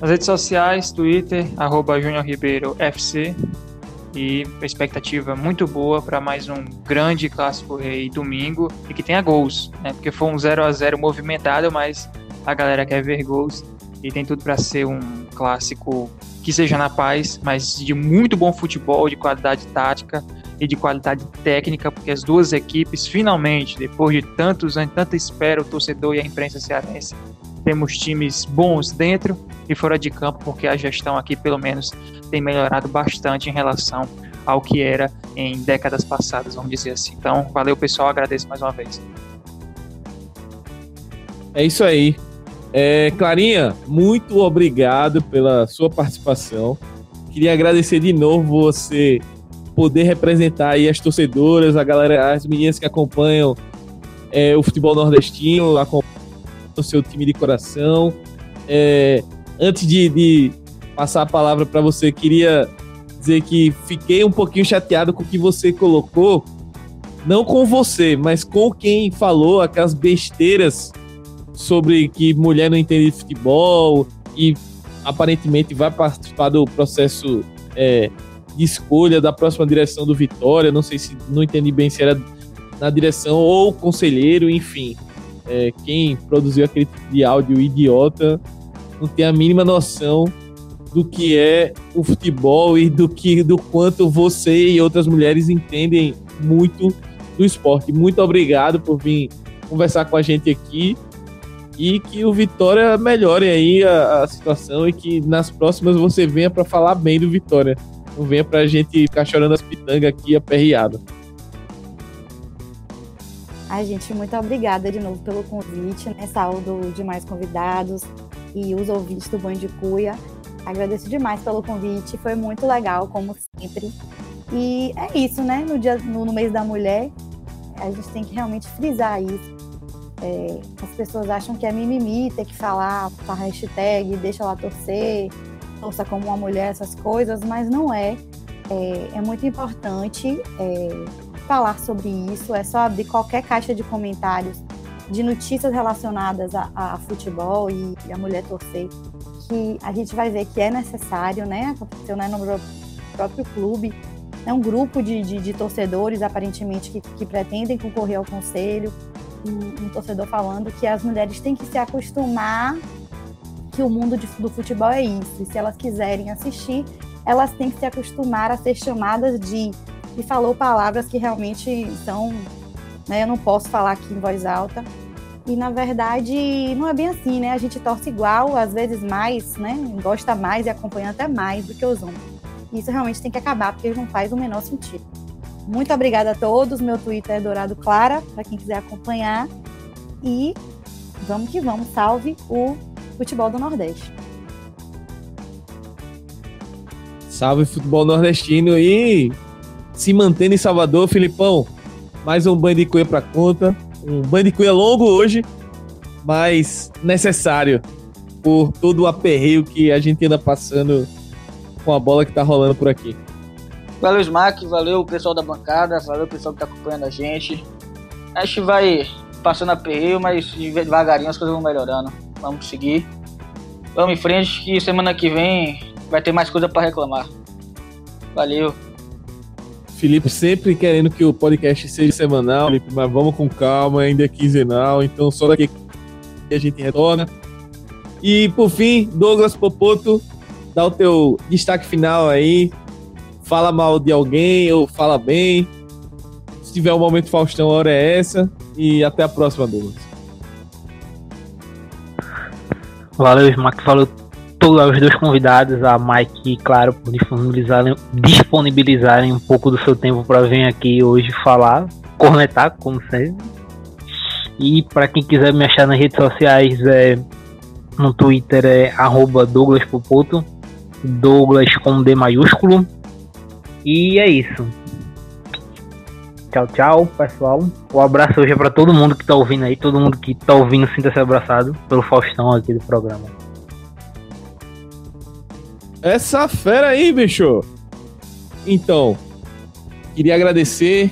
Nas redes sociais, Twitter, arroba Júnior Ribeiro FC. E expectativa muito boa para mais um grande clássico rei domingo e que tenha gols, né? Porque foi um 0 a 0 movimentado, mas a galera quer ver gols e tem tudo para ser um clássico que seja na paz, mas de muito bom futebol, de qualidade tática e de qualidade técnica, porque as duas equipes finalmente, depois de tantos anos, tanta espera, o torcedor e a imprensa cearense temos times bons dentro e fora de campo, porque a gestão aqui, pelo menos, tem melhorado bastante em relação ao que era em décadas passadas, vamos dizer assim. Então, valeu pessoal, agradeço mais uma vez.
É isso aí. É, Clarinha, muito obrigado pela sua participação. Queria agradecer de novo você poder representar aí as torcedoras, a galera, as meninas que acompanham é, o futebol nordestino, o seu time de coração. É, antes de, de, passar a palavra para você, queria dizer que fiquei um pouquinho chateado com o que você colocou, não com você, mas com quem falou aquelas besteiras sobre que mulher não entende de futebol e aparentemente vai participar do processo é, de escolha da próxima direção do Vitória. Não sei se não entendi bem se era na direção ou conselheiro, enfim. É, quem produziu aquele tipo de áudio idiota não tem a mínima noção do que é o futebol e do que do quanto você e outras mulheres entendem muito do esporte. Muito obrigado por vir conversar com a gente aqui e que o Vitória melhore aí a, a situação e que nas próximas você venha para falar bem do Vitória. Não venha pra gente ficar chorando as pitangas aqui aperreado.
Ai, gente, muito obrigada de novo pelo convite, né? Saúdo demais convidados e os ouvintes do Banho de Cuia. Agradeço demais pelo convite, foi muito legal, como sempre. E é isso, né? No, dia, no, no mês da mulher, a gente tem que realmente frisar isso. É, as pessoas acham que é mimimi ter que falar a hashtag, deixa ela torcer, torça como uma mulher, essas coisas, mas não é. É, é muito importante é, falar sobre isso. É só abrir qualquer caixa de comentários de notícias relacionadas a, a futebol e, e, a mulher torcer, que a gente vai ver que é necessário, né? Aconteceu né, no próprio clube. É um grupo de, de, de torcedores, aparentemente, que, que, pretendem concorrer ao conselho. Um, um torcedor falando que as mulheres têm que se acostumar que o mundo de, do futebol é isso. E se elas quiserem assistir, elas têm que se acostumar a ser chamadas de. E falou palavras que realmente são. Né, eu não posso falar aqui em voz alta. E na verdade não é bem assim, né? A gente torce igual, às vezes mais, né? Gosta mais e acompanha até mais do que os homens. Isso realmente tem que acabar, porque não faz o menor sentido. Muito obrigada a todos. Meu Twitter é Dourado Clara, para quem quiser acompanhar. E vamos que vamos. Salve o futebol do Nordeste.
Salve futebol nordestino e se mantendo em Salvador, Filipão. Mais um banho de cuia para conta. Um banho de cuia longo hoje, mas necessário por todo o aperreio que a gente anda passando com a bola que tá rolando por aqui.
Valeu, Smack, valeu o pessoal da bancada, valeu o pessoal que tá acompanhando a gente. A gente vai passando aperreio, mas devagarinho as coisas vão melhorando. Vamos seguir. Vamos em frente que semana que vem vai ter mais coisa para reclamar. Valeu.
Felipe sempre querendo que o podcast seja semanal, Felipe, mas vamos com calma, ainda é quinzenal, então só daqui a gente retorna. E por fim, Douglas Popoto, dá o teu destaque final aí. Fala mal de alguém ou fala bem. Se tiver um momento Faustão, a hora é essa. E até a próxima, Douglas.
Valeu, Smack. Valeu todos os dois convidados, a Mike e Claro, por disponibilizarem, disponibilizarem um pouco do seu tempo para vir aqui hoje falar, cornetar, como sempre. E para quem quiser me achar nas redes sociais, é, no Twitter é Douglas Popoto, Douglas com D maiúsculo. E é isso. Tchau, tchau, pessoal. Um abraço hoje é pra todo mundo que tá ouvindo aí, todo mundo que tá ouvindo sinta-se abraçado pelo Faustão aqui do programa.
Essa fera aí, bicho! Então, queria agradecer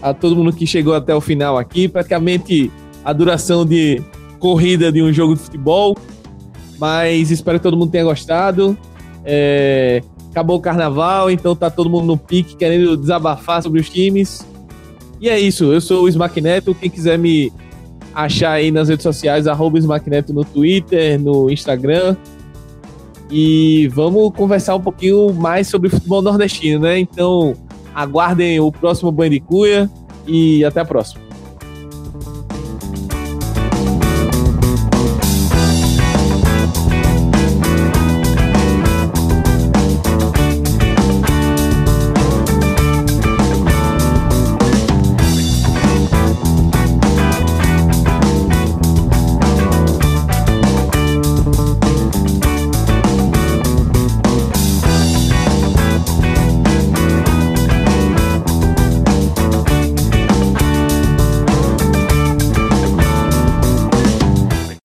a todo mundo que chegou até o final aqui, praticamente a duração de corrida de um jogo de futebol, mas espero que todo mundo tenha gostado. É... Acabou o carnaval, então tá todo mundo no pique querendo desabafar sobre os times. E é isso, eu sou o Smack Neto. Quem quiser me achar aí nas redes sociais, arroba Neto no Twitter, no Instagram. E vamos conversar um pouquinho mais sobre futebol nordestino, né? Então, aguardem o próximo Banho de Cuia e até a próxima.